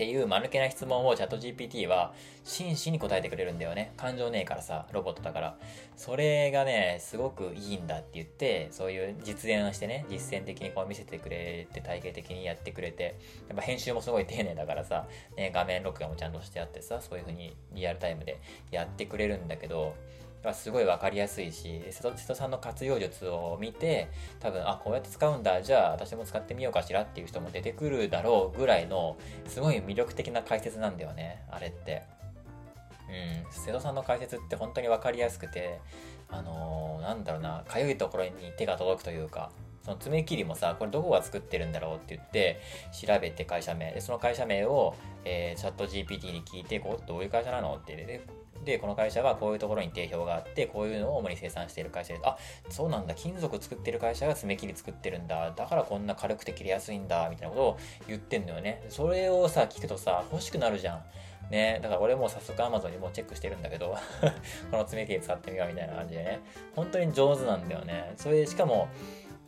っていう間抜けな質問をチャット GPT は真摯に答えてくれるんだよね。感情ねえからさ、ロボットだから。それがね、すごくいいんだって言って、そういう実演をしてね、実践的にこう見せてくれて、体系的にやってくれて、やっぱ編集もすごい丁寧だからさ、ね、画面録画もちゃんとしてあってさ、そういう風にリアルタイムでやってくれるんだけど、がすごい分かりやすいし瀬戸さんの活用術を見て多分あこうやって使うんだじゃあ私も使ってみようかしらっていう人も出てくるだろうぐらいのすごい魅力的な解説なんだよねあれって。うん、瀬戸さんの解説って本当に分かりやすくてあのー、なんだろうなかゆいところに手が届くというかその爪切りもさこれどこが作ってるんだろうって言って調べて会社名でその会社名を、えー、チャット GPT に聞いてこうどういう会社なのってでで、この会社はこういうところに定評があって、こういうのを主に生産している会社で、あ、そうなんだ、金属作ってる会社が爪切り作ってるんだ、だからこんな軽くて切りやすいんだ、みたいなことを言ってんのよね。それをさ、聞くとさ、欲しくなるじゃん。ね、だから俺も早速 Amazon にもチェックしてるんだけど この爪切り使ってみようみたいな感じでね、本当に上手なんだよね。それでしかも、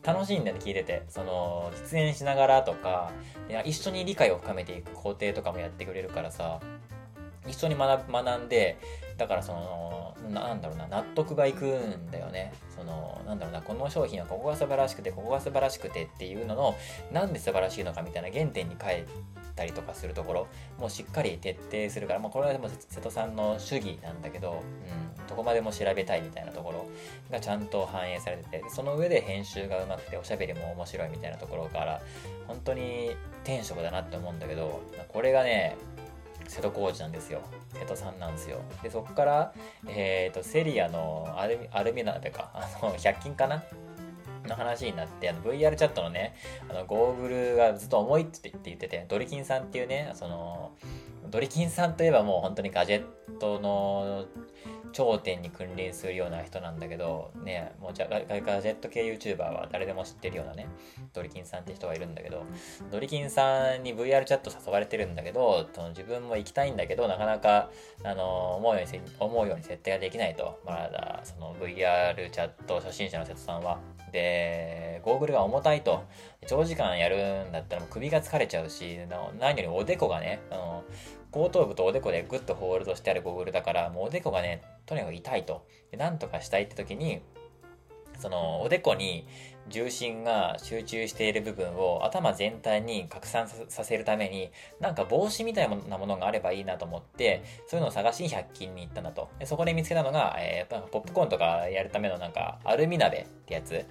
楽しいんだよね、聞いてて。その、実演しながらとか、一緒に理解を深めていく工程とかもやってくれるからさ、一緒に学んで、だからその、なんだろうな、納得がいくんだよね。その、なんだろうな、この商品はここが素晴らしくて、ここが素晴らしくてっていうのの、なんで素晴らしいのかみたいな原点に帰ったりとかするところ、もしっかり徹底するから、まあこれはでも瀬戸さんの主義なんだけど、うん、どこまでも調べたいみたいなところがちゃんと反映されてて、その上で編集がうまくて、おしゃべりも面白いみたいなところから、本当に天職だなって思うんだけど、これがね、瀬戸弘司なんですよ。瀬戸さんなんですよ。で、そこから、えっ、と、セリアのアルミ、アルミ鍋か、あの、100均かな？の話になって、あの VR チャットのね、あの、ゴーグルがずっと重いって言ってて、ドリキンさんっていうね、その、ドリキンさんといえばもう本当にガジェットの頂点に君臨するような人なんだけど、ね、もうじゃガジェット系 YouTuber は誰でも知ってるようなね、ドリキンさんって人がいるんだけど、ドリキンさんに VR チャット誘われてるんだけど、その自分も行きたいんだけど、なかなか、あの、思うように、思うように設定ができないと。まだ、その VR チャット初心者の瀬戸さんは。で、ゴーグルが重たいと。長時間やるんだったらもう首が疲れちゃうし、何よりおでこがね、あの後頭部とおでこでグッとホールドしてあるゴーグルだから、もうおでこがね、とにかく痛いと。で、なんとかしたいって時に、そのおでこに重心が集中している部分を頭全体に拡散させるためになんか帽子みたいなものがあればいいなと思ってそういうのを探しに100均に行ったんだとでそこで見つけたのが、えー、ポップコーンとかやるためのなんかアルミ鍋ってやつ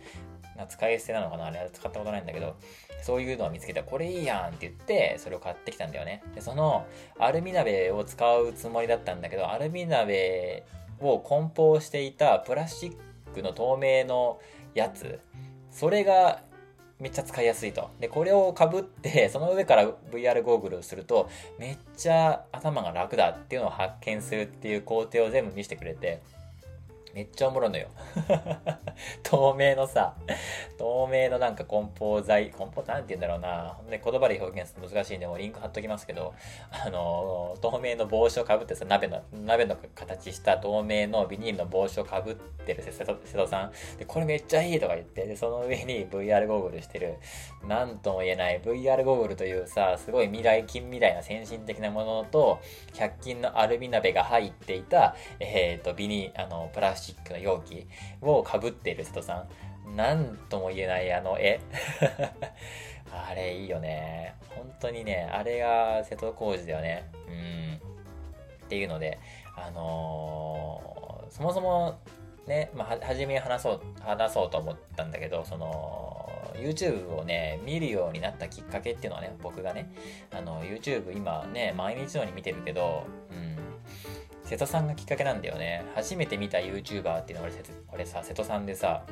使い捨てなのかな？あれは使ったことないんだけど、そういうのを見つけて、これいいやんって言って、それを買ってきたんだよね。で、そのアルミ鍋を使うつもりだったんだけど、アルミ鍋を梱包していたプラスチックの透明のやつ、それがめっちゃ使いやすいと。で、これをかぶって、その上から VR ゴーグルをすると、めっちゃ頭が楽だっていうのを発見するっていう工程を全部見せてくれて、めっちゃおもろいのよ。透明のさ、透明のなんか梱包材、梱包なんて言うんだろうな。ほんで言葉で表現すると難しいんで、もうリンク貼っときますけど、あの、透明の帽子をかぶってさ、鍋の、鍋の形した透明のビニールの帽子をかぶってる瀬戸瀬戸さん。で、これめっちゃいいとか言って、で、その上に VR ゴーグルしてる、なんとも言えない VR ゴーグルというさ、すごい未来、近未来な先進的なものと、100均のアルミ鍋が入っていた、えっ、ー、と、ビニ、あの、プラススチックの容器をかぶっている瀬戸さん。なんとも言えないあの絵。あれいいよね。本当にね、あれが瀬戸康史だよね。うん。っていうので、あのー、そもそもね、まあ、はじめ話そう、話そうと思ったんだけど、その、YouTube をね、見るようになったきっかけっていうのはね、僕がね、あの、YouTube 今ね、毎日のように見てるけど、うん、瀬戸さんがきっかけなんだよね。初めて見た YouTuber っていうのは俺俺さ、瀬戸さんでさ、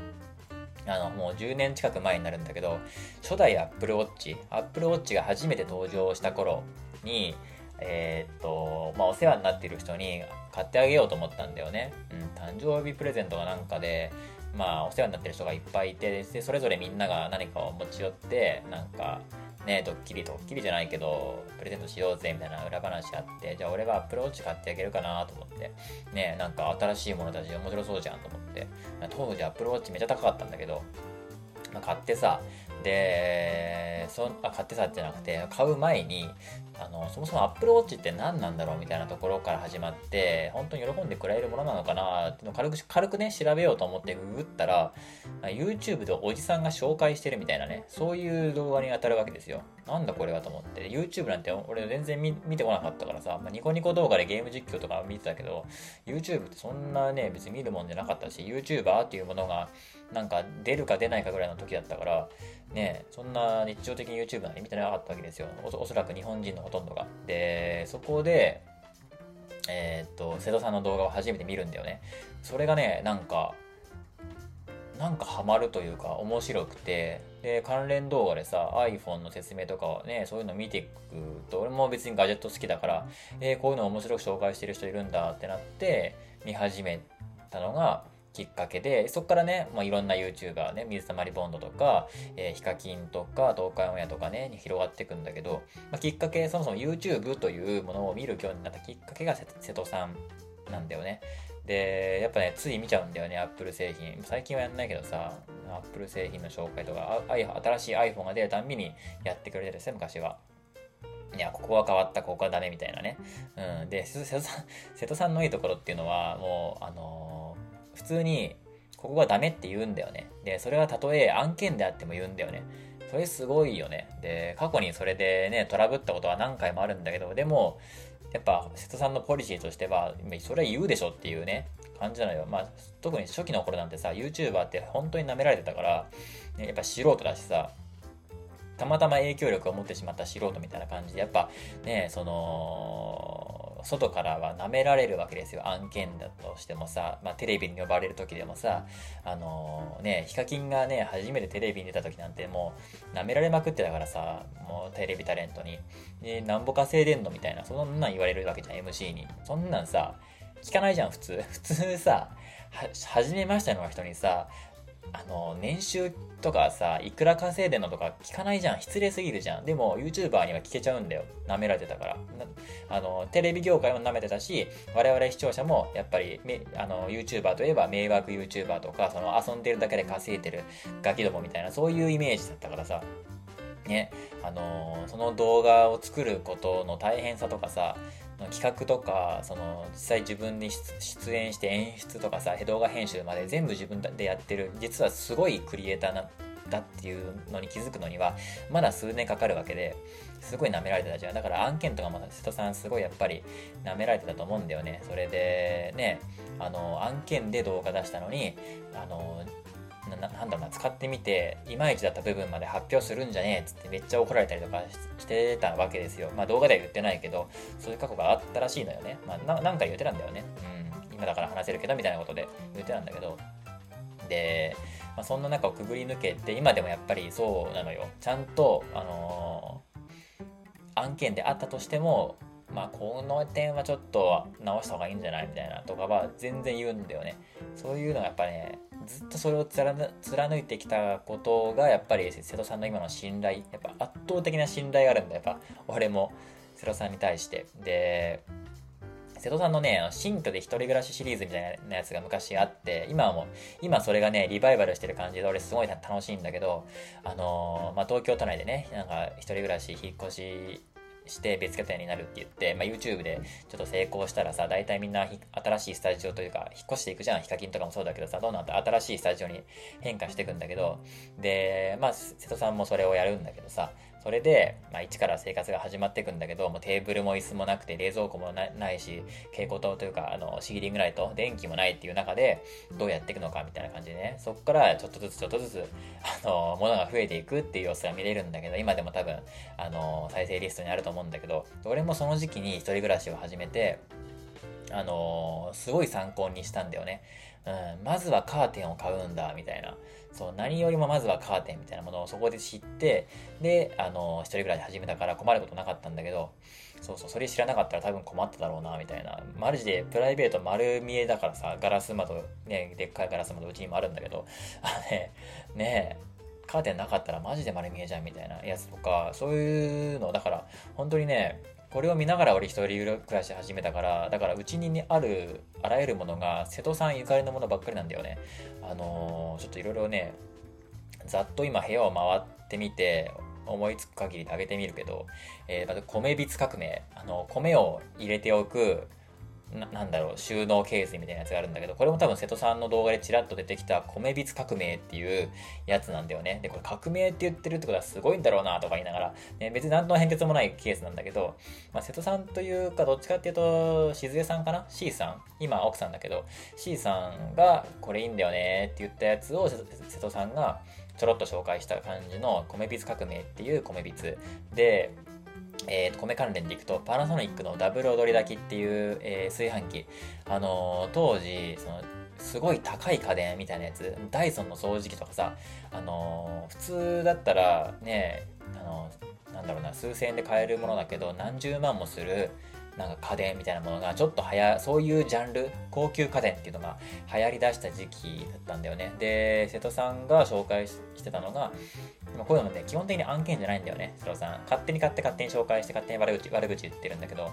あの、もう10年近く前になるんだけど、初代 Apple Watch、Apple Watch が初めて登場した頃に、えー、っと、まあ、お世話になってる人に買ってあげようと思ったんだよね。うん、誕生日プレゼントがなんかで、まあ、お世話になってる人がいっぱいいて、で、それぞれみんなが何かを持ち寄って、なんか、ね、ドッキリ、ドッキリじゃないけど、プレゼントしようぜ、みたいな裏話あって、じゃあ俺がアプローチ買ってあげるかなと思って、ね、なんか新しいものたち面白そうじゃんと思って、当時アプローチめっちゃ高かったんだけど、まあ、買ってさ、で、そあ買ってさじゃなくて、買う前に、あの、そもそも Apple Watch って何なんだろうみたいなところから始まって、本当に喜んでくれるものなのかなっての軽く、軽くね、調べようと思ってググったら、YouTube でおじさんが紹介してるみたいなね、そういう動画に当たるわけですよ。なんだこれはと思って。YouTube なんて俺全然見てこなかったからさ、まあ、ニコニコ動画でゲーム実況とか見てたけど、YouTube ってそんなね、別に見るもんじゃなかったし、YouTuber っていうものが、なんか出るか出ないかぐらいの時だったから、ね、そんな日常的に YouTube なんて見てなかったわけですよお。おそらく日本人のほとんどが。で、そこで、えー、っと、瀬戸さんの動画を初めて見るんだよね。それがね、なんか、なんかハマるというか面白くて、で、関連動画でさ、iPhone の説明とかをね、そういうの見ていくと、俺も別にガジェット好きだから、えー、こういうの面白く紹介してる人いるんだってなって、見始めたのが、きっかけで、そこからね、まあ、いろんな YouTuber ね、水溜りボンドとか、えー、ヒカキンとか、東海オンエアとかね、に広がっていくんだけど、まあ、きっかけ、そもそも YouTube というものを見るようになったきっかけが瀬戸さんなんだよね。で、やっぱね、つい見ちゃうんだよね、Apple 製品。最近はやんないけどさ、Apple 製品の紹介とか、新しい iPhone が出るたんびにやってくれてるんですね、昔は。いや、ここは変わった、ここはダメみたいなね。うん。で、瀬戸さん、瀬戸さんのいいところっていうのは、もう、あのー普通に、ここがダメって言うんだよね。で、それはたとえ案件であっても言うんだよね。それすごいよね。で、過去にそれでね、トラブったことは何回もあるんだけど、でも、やっぱ、瀬戸さんのポリシーとしては、それは言うでしょっていうね、感じなのよ。まあ、特に初期の頃なんてさ、YouTuber って本当に舐められてたから、ね、やっぱ素人だしさ、たまたま影響力を持ってしまった素人みたいな感じで、やっぱね、その、外からは舐められるわけですよ。案件だとしてもさ、まあ、テレビに呼ばれる時でもさ、あのー、ね、ヒカキンがね、初めてテレビに出た時なんてもう、舐められまくってたからさ、もうテレビタレントに。で、なんぼ稼いでんのみたいな、そんなん言われるわけじゃん、MC に。そんなんさ、聞かないじゃん、普通。普通さ、は、初めましての人にさ、あの、年収とかさ、いくら稼いでんのとか聞かないじゃん。失礼すぎるじゃん。でも、YouTuber には聞けちゃうんだよ。舐められてたから。あの、テレビ業界も舐めてたし、我々視聴者も、やっぱり、あの、YouTuber といえば、迷惑 YouTuber とか、その、遊んでるだけで稼いでるガキどもみたいな、そういうイメージだったからさ。ね、あのその動画を作ることの大変さとかさ、企画とかその実際自分に出演して演出とかさ動画編集まで全部自分でやってる実はすごいクリエイターなだっていうのに気づくのにはまだ数年かかるわけですごい舐められてたじゃん。だから案件とかも瀬戸さんすごいやっぱり舐められてたと思うんだよね。それでねあの案件で動画出したのにあのなんだろうな使ってみていまいちだった部分まで発表するんじゃねえっつってめっちゃ怒られたりとかしてたわけですよ。まあ動画では言ってないけどそういう過去があったらしいのよね。まあななんか言ってたんだよね。うん。今だから話せるけどみたいなことで言ってたんだけど。で、まあ、そんな中をくぐり抜けて今でもやっぱりそうなのよ。ちゃんとあのー、案件であったとしてもまあこの点はちょっと直した方がいいんじゃないみたいなとかは全然言うんだよね。そういうのがやっぱねずっとそれを貫いてきたことがやっぱり瀬戸さんの今の信頼やっぱ圧倒的な信頼があるんだやっぱ俺も瀬戸さんに対して。で瀬戸さんのね、新居で一人暮らしシリーズみたいなやつが昔あって、今はもう、今それがね、リバイバルしてる感じで俺すごい楽しいんだけど、あのー、まあ、東京都内でね、なんか一人暮らし、引っ越しして別拠点になるって言って、まあ、YouTube でちょっと成功したらさ、大体みんな新しいスタジオというか、引っ越していくじゃん。ヒカキンとかもそうだけどさ、どんどん新しいスタジオに変化していくんだけど、で、まあ、瀬戸さんもそれをやるんだけどさ、それで、まあ、一から生活が始まっていくんだけど、もうテーブルも椅子もなくて、冷蔵庫もないし、蛍光灯というか、あの、シギリングライト、電気もないっていう中で、どうやっていくのかみたいな感じでね、そこからちょっとずつちょっとずつ、あの、ものが増えていくっていう様子が見れるんだけど、今でも多分、あの、再生リストにあると思うんだけど、俺もその時期に一人暮らしを始めて、あのすごい参考にしたんだよね。うん、まずはカーテンを買うんだ、みたいな。そう、何よりもまずはカーテンみたいなものをそこで知って、で、あの、一人ぐらい始めたから困ることなかったんだけど、そうそう、それ知らなかったら多分困っただろうな、みたいな。マジでプライベート丸見えだからさ、ガラス窓、ね、でっかいガラス窓うちにもあるんだけど、あのね、ねカーテンなかったらマジで丸見えじゃんみたいなやつとか、そういうの、だから、本当にね、これを見ながら俺一人暮らし始めたから、だからうちにあるあらゆるものが瀬戸さんゆかりのものばっかりなんだよね。あのー、ちょっといろいろね、ざっと今部屋を回ってみて、思いつく限りであげてみるけど、えー、まず米びつ革命。あの、米を入れておく、ななんだろう、収納ケースみたいなやつがあるんだけど、これも多分瀬戸さんの動画でチラッと出てきた米びつ革命っていうやつなんだよね。で、これ革命って言ってるってことはすごいんだろうなとか言いながら、ね、別に何の変哲もないケースなんだけど、まあ、瀬戸さんというか、どっちかっていうと、静江さんかな ?C さん今奥さんだけど、C さんがこれいいんだよねって言ったやつを瀬戸さんがちょろっと紹介した感じの米びつ革命っていう米びつで、えー、米関連でいくと、パナソニックのダブル踊り炊きっていう、えー、炊飯器。あのー、当時、その、すごい高い家電みたいなやつ、ダイソンの掃除機とかさ、あのー、普通だったらね、あのなんだろうな、数千円で買えるものだけど、何十万もする、なんか家電みたいなものがちょっとはや、そういうジャンル、高級家電っていうのが流行りだした時期だったんだよね。で、瀬戸さんが紹介してたのが、こういうのって基本的に案件じゃないんだよね、瀬戸さん。勝手に買って勝手に紹介して勝手に悪口悪口言ってるんだけど、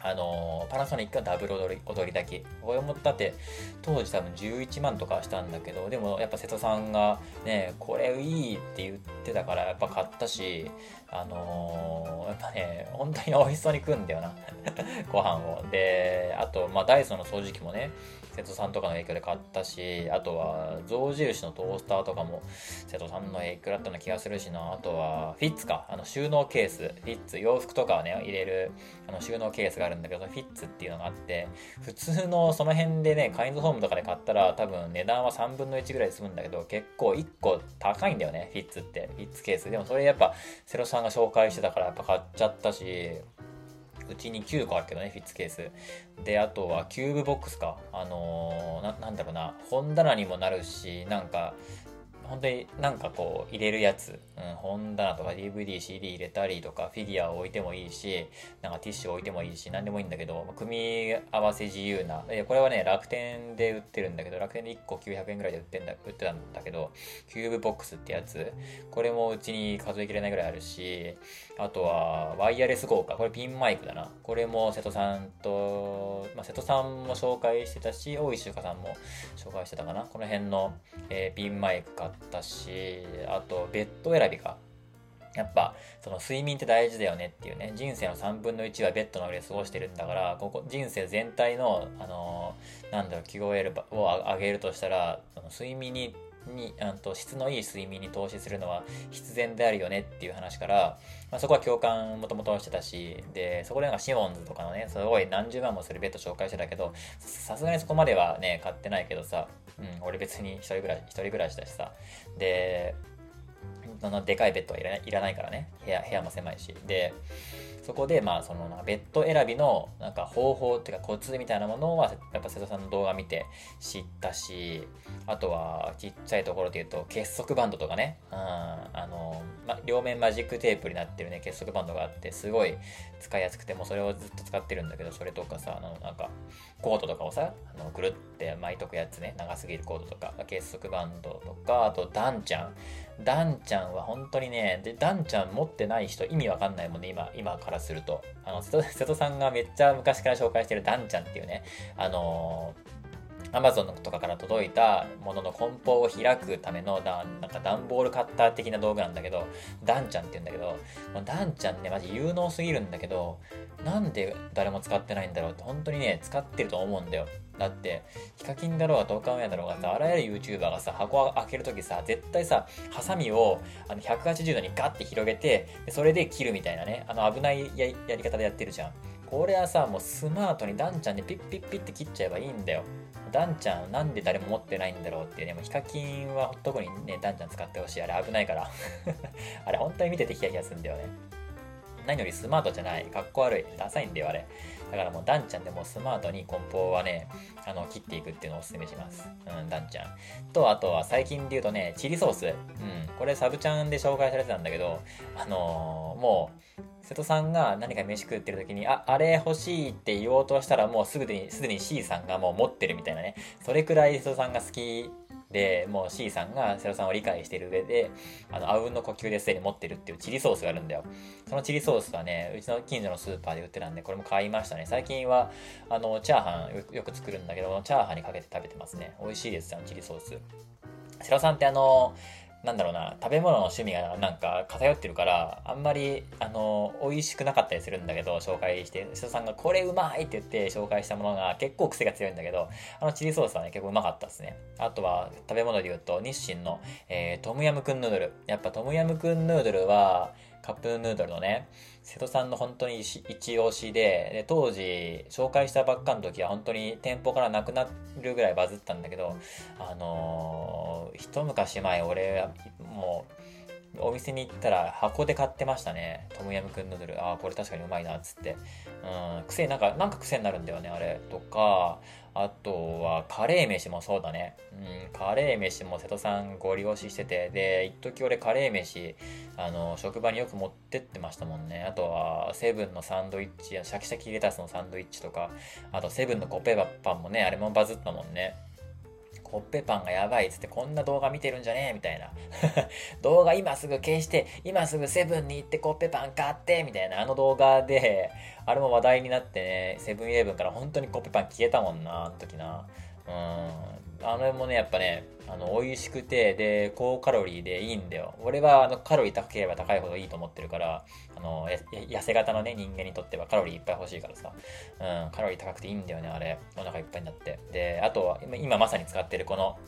あのパナソニックはダブル踊り踊りだけ。これもだって、当時多分11万とかしたんだけど、でもやっぱ瀬戸さんがね、これいいって言ってたからやっぱ買ったし、あのー、やっぱね、本当に美味しそうに食うんだよな。ご飯を。で、あと、まあダイソーの掃除機もね、瀬戸さんとかの影響で買ったし、あとは象印のトースターとかも瀬戸さんの影響だったような気がするしな。あとはフィッツか。あの収納ケース。フィッツ。洋服とかをね、入れるあの収納ケースがあるんだけど、フィッツっていうのがあって、普通のその辺でね、カインズホームとかで買ったら多分値段は3分の1ぐらいで済むんだけど、結構1個高いんだよね、フィッツって。フィッツケース。でもそれやっぱ瀬戸さんが紹介してたからやっぱ買っちゃったし、うちに9個あるけどね、フィッツケース。で、あとはキューブボックスか。あのー、な、なんだろうな、本棚にもなるし、なんか、本当になんかこう入れるやつ、うん、本棚とか DVD、CD 入れたりとか、フィギュアを置いてもいいし、なんかティッシュを置いてもいいし、何でもいいんだけど、組み合わせ自由な。これはね、楽天で売ってるんだけど、楽天で1個900円ぐらいで売ってんだ売ってたんだけど、キューブボックスってやつ、これもうちに数えきれないぐらいあるし、あとは、 Wireless GO か。これピンマイクだな。これも瀬戸さんと、まあ、瀬戸さんも紹介してたし、大石ゆかさんも紹介してたかな。この辺の、えー、ピンマイク買ってたし、あと、ベッド選びか。やっぱ、その睡眠って大事だよねっていうね、人生の3分の1はベッドの上で過ごしてるんだから、ここ、人生全体の、あのー、なんだろう、QOL を上げるとしたら、その睡眠ににあと質のいい睡眠に投資するのは必然であるよねっていう話から、まあ、そこは共感もともとしてたしでそこでなんかシモンズとかのねすごい何十万もするベッド紹介してたけどさすがにそこまではね買ってないけどさ、うん、俺別に一人暮らし一人暮らしだしさ。でそのでかいベッドはいらないいらないからね。部屋部屋も狭いし。でそこでまあそのベッド選びのなんか方法っていうかコツみたいなものはやっぱ瀬戸さんの動画見て知ったしあとはちっちゃいところで言うと結束バンドとかね、うん、あの、ま、両面マジックテープになってるね結束バンドがあってすごい使いやすくてもうそれをずっと使ってるんだけどそれとかさあのなんかコードとかをさあのぐるって巻いとくやつね。長すぎるコードとか。結束バンドとか。あとダンちゃん。ダンちゃんは本当にね、で、ダンちゃん持ってない人意味わかんないもんね、今、今からすると。あの、瀬戸さんがめっちゃ昔から紹介してるダンちゃんっていうね、あのー、アマゾンとかから届いたものの梱包を開くためのだなんか段ボールカッター的な道具なんだけど、ダンちゃんって言うんだけど、ダンちゃんね、マジ有能すぎるんだけど、なんで誰も使ってないんだろうって本当にね、使ってると思うんだよ。だって、ヒカキンだろうが、トーカンウェアだろうがさ、あらゆる YouTuber がさ、箱を開けるときさ、絶対さ、ハサミをあの180度にガッて広げて、でそれで切るみたいなね、あの危ないややり方でやってるじゃん。これはさ、もうスマートにダンちゃんでピッピッピッって切っちゃえばいいんだよ。ダンちゃんなんで誰も持ってないんだろうってね、もうヒカキンは特にね、ダンちゃん使ってほしい。あれ危ないから あれ本当に見ててヒヤヒヤするんだよね。何よりスマートじゃない。かっこ悪い。ダサいんだよ、あれ。だからもうダンちゃんでもスマートに梱包はね、あの、切っていくっていうのをお勧めします。うん、ダンちゃん。と、あとは最近で言うとね、チリソース。うん、これサブちゃんで紹介されてたんだけど、あのー、もう、瀬戸さんが何か飯食ってる時に、あ、あれ欲しいって言おうとしたらもうすぐに、すでに C さんがもう持ってるみたいなね。それくらい瀬戸さんが好きで、もう C さんがセロさんを理解してる上で、あの、あうんの呼吸ですでに持ってるっていうチリソースがあるんだよ。そのチリソースはね、うちの近所のスーパーで売ってたんで、これも買いましたね。最近は、あの、チャーハンよく作るんだけど、チャーハンにかけて食べてますね。美味しいですよ、チリソース。セロさんってあの、なんだろうな、食べ物の趣味がなんか偏ってるから、あんまり、あの、美味しくなかったりするんだけど、紹介して、人さんがこれうまいって言って紹介したものが結構癖が強いんだけど、あのチリソースはね、結構うまかったですね。あとは、食べ物で言うと、日清の、えー、トムヤムクンヌードル。やっぱトムヤムクンヌードルは、カップヌードルのね、瀬戸さんの本当に一押しでで、当時紹介したばっかの時は本当に店舗からなくなるぐらいバズったんだけど、あのー、一昔前俺はもう、お店に行ったら箱で買ってましたね。トムヤムクンヌードル。ああ、これ確かにうまいな、っつって。うん、癖、なんか、なんか癖になるんだよね、あれ。とか、あとは、カレー飯もそうだね。うん、カレー飯も瀬戸さんご利用ししてて、で、一時俺カレー飯、あの、職場によく持ってってましたもんね。あとは、セブンのサンドイッチや、シャキシャキレタスのサンドイッチとか、あとセブンのコッペパンもね、あれもバズったもんね。コッペパンがやばいっつってこんな動画見てるんじゃねえみたいな。動画今すぐ消して、今すぐセブンに行ってコッペパン買ってみたいなあの動画で、あれも話題になってね、セブンイレブンから本当にコッペパン消えたもんな、あの時な。うん。あれもね、やっぱね、あの、美味しくて、で、高カロリーでいいんだよ。俺は、あの、カロリー高ければ高いほどいいと思ってるから、あの、痩せ型のね、人間にとってはカロリーいっぱい欲しいからさ、うん、カロリー高くていいんだよね、あれ。お腹いっぱいになって。で、あとは、今まさに使ってるこの、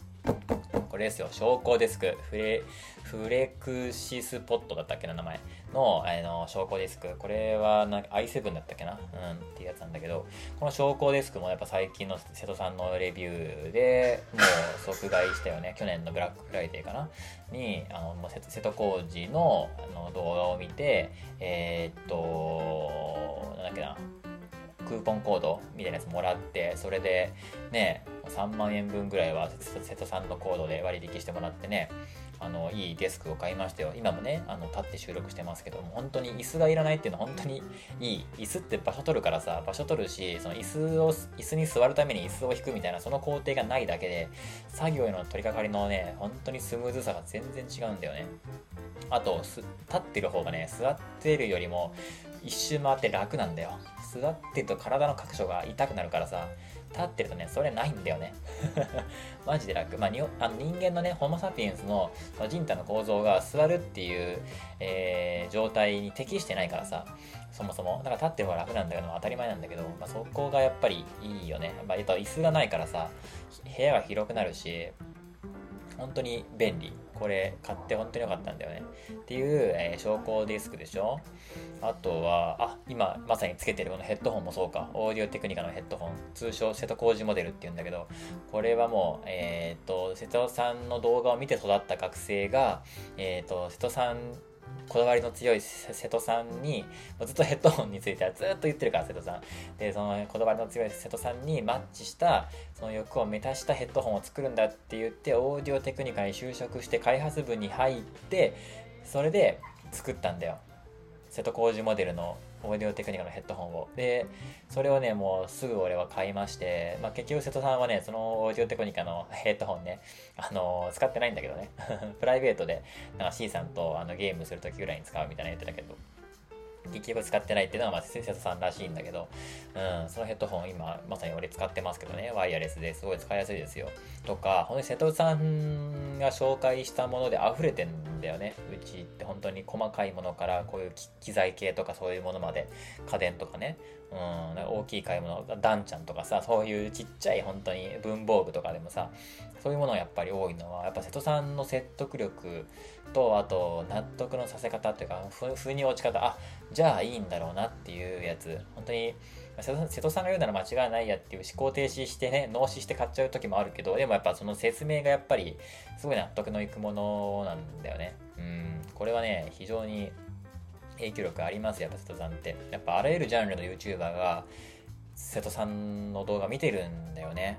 これですよ、昇降デスク、フレ、フレクシスポットだったっけな、名前。の、あの、昇降デスク。これはな、i7 だったっけな？うん、っていうやつなんだけど、この昇降デスクもやっぱ最近の瀬戸さんのレビューでもう即買いしたよね。去年のブラックフライデーかな？に、あの、もう瀬戸康史のあの動画を見て、えー、っと、なんだっけな、クーポンコードみたいなやつもらって、それでね、3万円分ぐらいは瀬戸さんのコードで割引してもらってね、あの、いいデスクを買いましたよ。今もね、あの、立って収録してますけども、本当に椅子がいらないっていうのは本当にいい。椅子って場所取るからさ、場所取るし、その椅子を、椅子に座るために椅子を引くみたいな、その工程がないだけで、作業への取り掛かりのね、本当にスムーズさが全然違うんだよね。あと、立ってる方がね、座ってるよりも、一周回って楽なんだよ。座ってると体の各所が痛くなるからさ、立ってるとね、それないんだよね。マジで楽。まあ、にあの人間のね、ホモ・サピエンスのその人体の構造が座るっていう、えー、状態に適してないからさ、そもそも。だから立ってる方が楽なんだけど、当たり前なんだけど、まあ、そこがやっぱりいいよね。まあ、椅子がないからさ、部屋が広くなるし、本当に便利。これ買って本当に良かったんだよね。っていう、えー、昇降ディスクでしょあとは、あ、今まさにつけてるこのヘッドホンもそうか。オーディオテクニカのヘッドホン。通称瀬戸工事モデルっていうんだけど、これはもう、えっ、ー、と、瀬戸さんの動画を見て育った学生が、えっ、ー、と、瀬戸さんこだわりの強い瀬戸さんに、ずっと ヘッドホンについてはずっと言ってるから、瀬戸さん。で、そのこだわりの強い瀬戸さんにマッチした、その欲を満たしたヘッドホンを作るんだって言って、オーディオテクニカに就職して開発部に入って、それで作ったんだよ。瀬戸工事モデルのオーディオテクニカのヘッドホンを。で、それをね、もうすぐ俺は買いまして、まあ、結局瀬戸さんはね、そのオーディオテクニカのヘッドホンね、あのー、使ってないんだけどね。プライベートで、なんか C さんとあのゲームするときぐらいに使うみたいな言ってたけど、結局使ってないっていうのは、まあ、瀬戸さんらしいんだけど、うん、そのヘッドホン今、まさに俺使ってますけどね、ワイヤレスですごい使いやすいですよ。とか、ほんとに瀬戸さんが紹介したもので溢れてんだよね。うちって本当に細かいものから、こういう機材系とかそういうものまで、家電とかね、うん、大きい買い物、ダンちゃんとかさ、そういうちっちゃい本当に文房具とかでもさ、そういうものがやっぱり多いのは、やっぱ瀬戸さんの説得力と、あと、納得のさせ方っていうか、ふ、に落ち方、あ、じゃあいいんだろうなっていうやつ、本当に、瀬戸さんが言うなら間違いないやっていう思考停止してね、脳死して買っちゃう時もあるけど、でもやっぱその説明がやっぱり、すごい納得のいくものなんだよね。うん、これはね、非常に影響力ありますやっぱ瀬戸さんって。やっぱあらゆるジャンルの YouTuber が、瀬戸さんの動画見てるんだよね。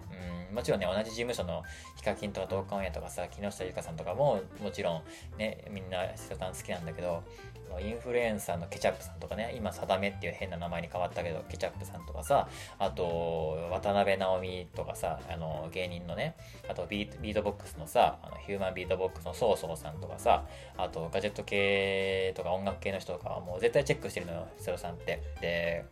うん、もちろんね、同じ事務所のヒカキンとか東海オンエアとかさ、木下ゆうかさんとかも、もちろんね、みんな瀬戸さん好きなんだけど、インフルエンサーのケチャップさんとかね、今、定めっていう変な名前に変わったけど、ケチャップさんとかさ、あと、渡辺直美とかさ、あの、芸人のね、あとビートボックスのさ、あのヒューマンビートボックスのソーソーさんとかさ、あと、ガジェット系とか音楽系の人とかはもう絶対チェックしてるのよ、瀬戸さんって。で、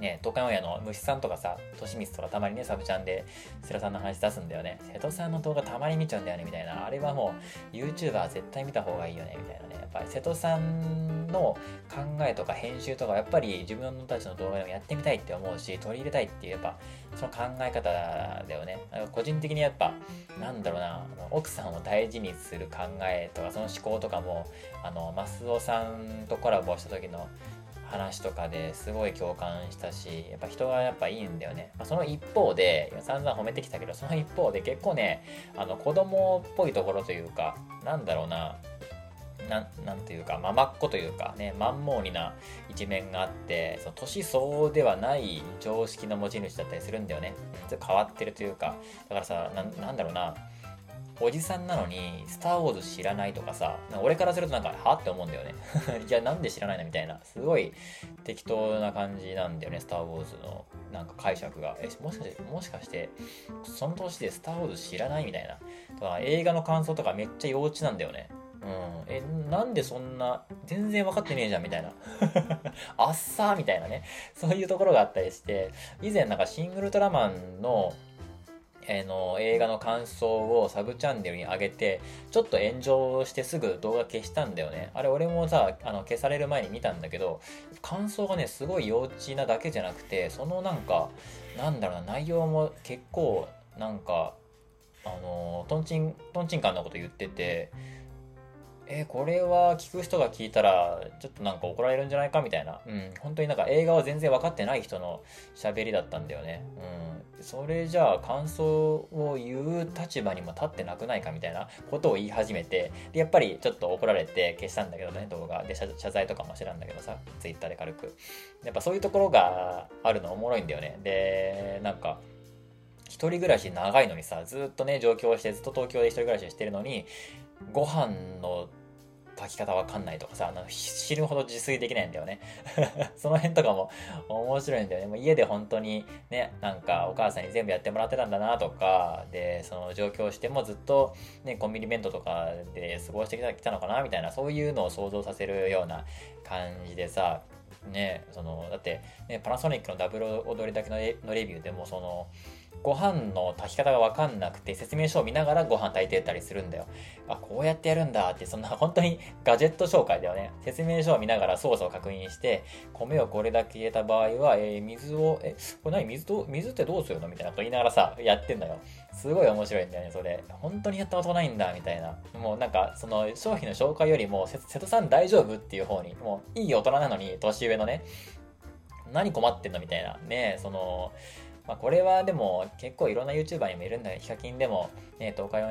ね、東海オンエアの虫さんとかさ、としみつとかたまにね、サブチャンで、セロさんの話出すんだよね。瀬戸さんの動画たまに見ちゃうんだよね、みたいな。あれはもう、YouTuber 絶対見た方がいいよね、みたいなね。やっぱり瀬戸さんの考えとか編集とか、やっぱり自分たちの動画でもやってみたいって思うし、取り入れたいっていう、やっぱ、その考え方だよね。個人的にやっぱ、なんだろうな、奥さんを大事にする考えとか、その思考とかも、あの、マスオさんとコラボした時の、話とかですごい共感したし、やっぱ人がやっぱいいんだよね。まあ、その一方で、散々褒めてきたけど、その一方で結構ね、あの子供っぽいところというか、なんだろうな、ななんていうか、ままっこというかね、まんもうにな一面があって、その年相応ではない常識の持ち主だったりするんだよね。ちょっと変わってるというか、だからさ、なんだろうな、おじさんなのに、スター・ウォーズ知らないとかさ、か俺からするとなんか、はって思うんだよね。いや、なんで知らないのみたいな。すごい適当な感じなんだよね、スター・ウォーズのなんか解釈が。え、もしかして、もしかして、その年でスター・ウォーズ知らないみたいな。とか映画の感想とかめっちゃ幼稚なんだよね。うん。え、なんでそんな、全然分かってねえじゃんみたいな。あっさーみたいなね。そういうところがあったりして、以前なんかシングルトラマンのえ、の映画の感想をサブチャンネルに上げて、ちょっと炎上してすぐ動画消したんだよね。あれ俺もさ、あの消される前に見たんだけど、感想がね、すごい幼稚なだけじゃなくて、そのなんか、なんだろうな、内容も結構、なんか、あの、トンチン、トンチンカンなこと言ってて、えー、これは聞く人が聞いたら、ちょっとなんか怒られるんじゃないかみたいな。うん。本当になんか映画を全然分かってない人の喋りだったんだよね。うん。それじゃあ感想を言う立場にも立ってなくないかみたいなことを言い始めて、で、やっぱりちょっと怒られて消したんだけどね、動画。で、謝罪とかもしてたんだけどさ、ツイッターで軽く。やっぱそういうところがあるのおもろいんだよね。で、なんか、一人暮らし長いのにさ、ずっとね、上京して、ずっと東京で一人暮らししてるのに、ご飯の炊き方わかんないとかさ、あの知るほど自炊できないんだよね。その辺とかも面白いんだよね。もう家で本当にね、なんかお母さんに全部やってもらってたんだなとか、で、その上京してもずっとね、コンビニ弁当とかで過ごしてきたのかなみたいな、そういうのを想像させるような感じでさ、ね、その、だって、ね、パナソニックのダブル踊りだけのレビューでも、その、ご飯の炊き方がわかんなくて説明書を見ながらご飯炊いてたりするんだよ。あ、こうやってやるんだって、そんな 本当にガジェット紹介だよね。説明書を見ながら操作を確認して、米をこれだけ入れた場合は、えー、水を、え、これ何？水と、水ってどうするの？みたいなこと言いながらさ、やってんだよ。すごい面白いんだよね、それ。本当にやったことないんだ、みたいな。もうなんか、その商品の紹介よりも、瀬戸さん大丈夫っていう方に、もういい大人なのに、年上のね、何困ってんの？みたいな。ねその、まあ、これはでも結構いろんな YouTuber にもいるんだけど、ヒカキンでも、ね、東海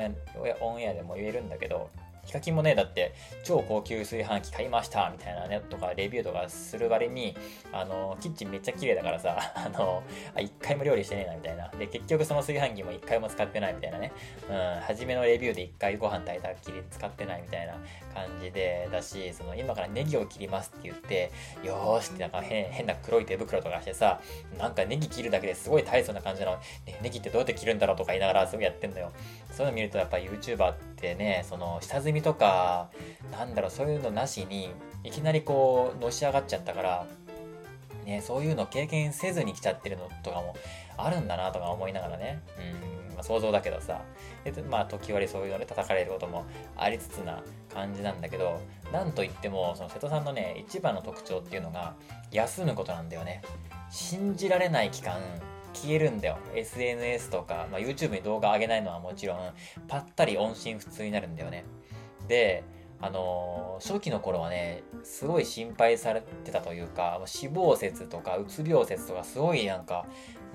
オンエアでも言えるんだけど、ヒカキンもね、だって超高級炊飯器買いましたみたいなね、とかレビューとかする割に、あの、キッチンめっちゃ綺麗だからさ、あの、あ、一回も料理してねえなみたいな。で、結局その炊飯器も一回も使ってないみたいなね。うん、初めのレビューで一回ご飯炊いたっきり使ってないみたいな感じで、だし、その今からネギを切りますって言って、よーしってなんか変変な黒い手袋とかしてさ、なんかネギ切るだけですごい大層な感じなの、ね、ネギってどうやって切るんだろうとか言いながらすごいやってんのよ。そういうの見るとやっぱ YouTuber ってね、その下積みとか、なんだろう、そういうのなしに、いきなりこう、のし上がっちゃったから、ね、そういうの経験せずに来ちゃってるのとかもあるんだなとか思いながらね、うん、まあ、想像だけどさ、でまあ、時折そういうので叩かれることもありつつな感じなんだけど、なんといっても、その瀬戸さんのね、一番の特徴っていうのが、休むことなんだよね。信じられない期間、消えるんだよ。SNS とか、まあ、YouTube に動画上げないのはもちろん、パッタリ音信不通になるんだよね。で、あの、初期の頃はね、すごい心配されてたというか、死亡説とかうつ病説とかすごいなんか、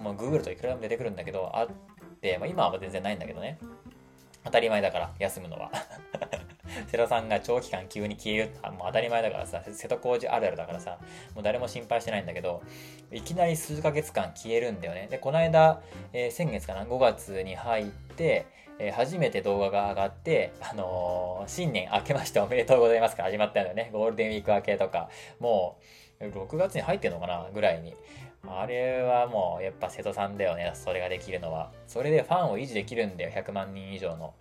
まあ、ググるといくらでも出てくるんだけど、あって、まあ、今は全然ないんだけどね。当たり前だから、休むのは。瀬戸さんが長期間急に消えるもう当たり前だからさ瀬戸康史あるあるだからさもう誰も心配してないんだけどいきなり数ヶ月間消えるんだよねでこの間、えー、先月かな5月に入ってえ、初めて動画が上がって、あのー、新年明けましておめでとうございますから始まったんだよね。ゴールデンウィーク明けとか、もう、6月に入ってんのかなぐらいに。あれはもう、やっぱ瀬戸さんだよね。それができるのは。それでファンを維持できるんだよ。100万人以上の。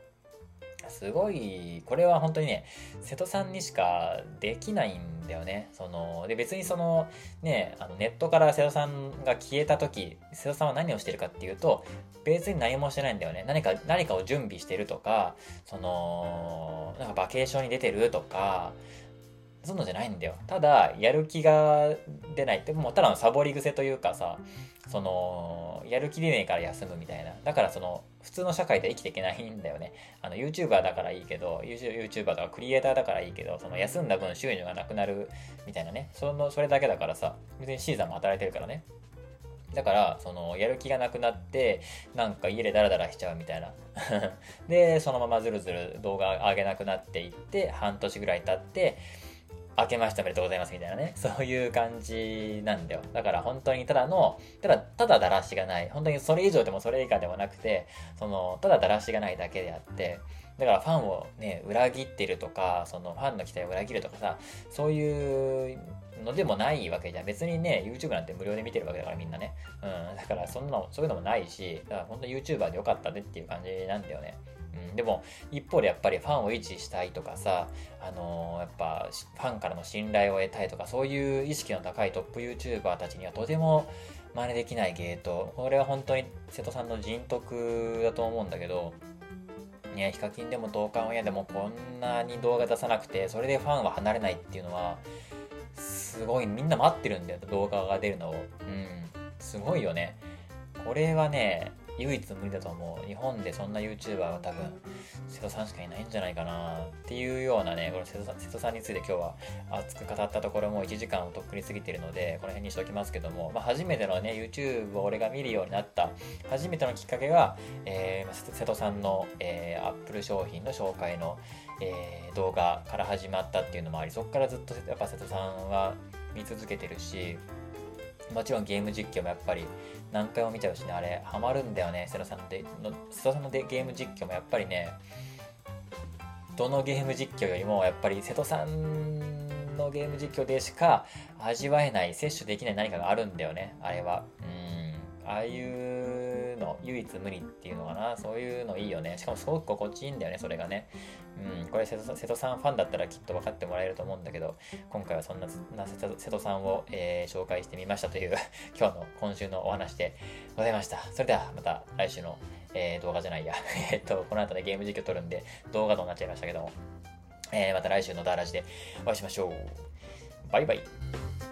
すごい、これは本当にね、瀬戸さんにしかできないんだよね。その、で、別にその、ね、あのネットから瀬戸さんが消えた時、瀬戸さんは何をしてるかっていうと、別に何もしてないんだよね。何か、何かを準備してるとか、その、なんかバケーションに出てるとか、そんのじゃないんだよ。ただ、やる気が出ないって、もうただのサボり癖というかさ、その、やる気出ねえから休むみたいな。だからその、普通の社会で生きていけないんだよね。あの、YouTuber だからいいけど、YouTuber とかクリエイターだからいいけど、その休んだ分収入がなくなるみたいなね。その、それだけだからさ、別にシーザーも働いてるからね。だから、その、やる気がなくなって、なんか家でダラダラしちゃうみたいな。で、そのままずるずる動画上げなくなっていって、半年ぐらい経って、明けましておめでとうございますみたいなね、そういう感じなんだよ。だから本当にただの、ただ、ただだらしがない。本当にそれ以上でもそれ以下でもなくて、その、ただだらしがないだけであって、だからファンをね、裏切ってるとか、そのファンの期待を裏切るとかさ、そういうのでもないわけじゃん。別にね、YouTube なんて無料で見てるわけだからみんなね。うん、だからそんなの、そういうのもないし、だから本当 YouTuber でよかったねっていう感じなんだよね。うん、でも一方でやっぱりファンを維持したいとかさ、あのー、やっぱファンからの信頼を得たいとかそういう意識の高いトップ YouTuber たちにはとても真似できないゲート。これは本当に瀬戸さんの人徳だと思うんだけどね、ヒカキンでも同感親でもこんなに動画出さなくてそれでファンは離れないっていうのはすごいみんな待ってるんだよ動画が出るのを。うん。すごいよね。これはね唯一無二だと思う。日本でそんな YouTuber は多分、瀬戸さんしかいないんじゃないかなっていうようなね、この瀬戸さん瀬戸さんについて今日は熱く語ったところも1時間をとっくに過ぎてるので、この辺にしておきますけども、まあ、初めてのね、YouTube を俺が見るようになった、初めてのきっかけが、えー、瀬戸さんの、えー、Apple 商品の紹介の、えー、動画から始まったっていうのもあり、そこからずっとやっぱ瀬戸さんは見続けてるし、もちろんゲーム実況もやっぱり何回も見ちゃうしね、あれ、ハマるんだよね、瀬戸さんで、の瀬戸さんのでゲーム実況もやっぱりね、どのゲーム実況よりも、やっぱり瀬戸さんのゲーム実況でしか味わえない、摂取できない何かがあるんだよね、あれは。うん。ああいうの、唯一無二っていうのかな、そういうのいいよね。しかもすごく心地いいんだよね、それがね。うん、これ瀬戸瀬戸さんファンだったらきっと分かってもらえると思うんだけど、今回はそんな瀬戸さんを、えー、紹介してみましたという 今日の今週のお話でございました。それではまた来週の、えー、動画じゃないや、えっと、この後ねゲーム実況撮るんで動画となっちゃいましたけども、えー、また来週のダーラジでお会いしましょう。バイバイ。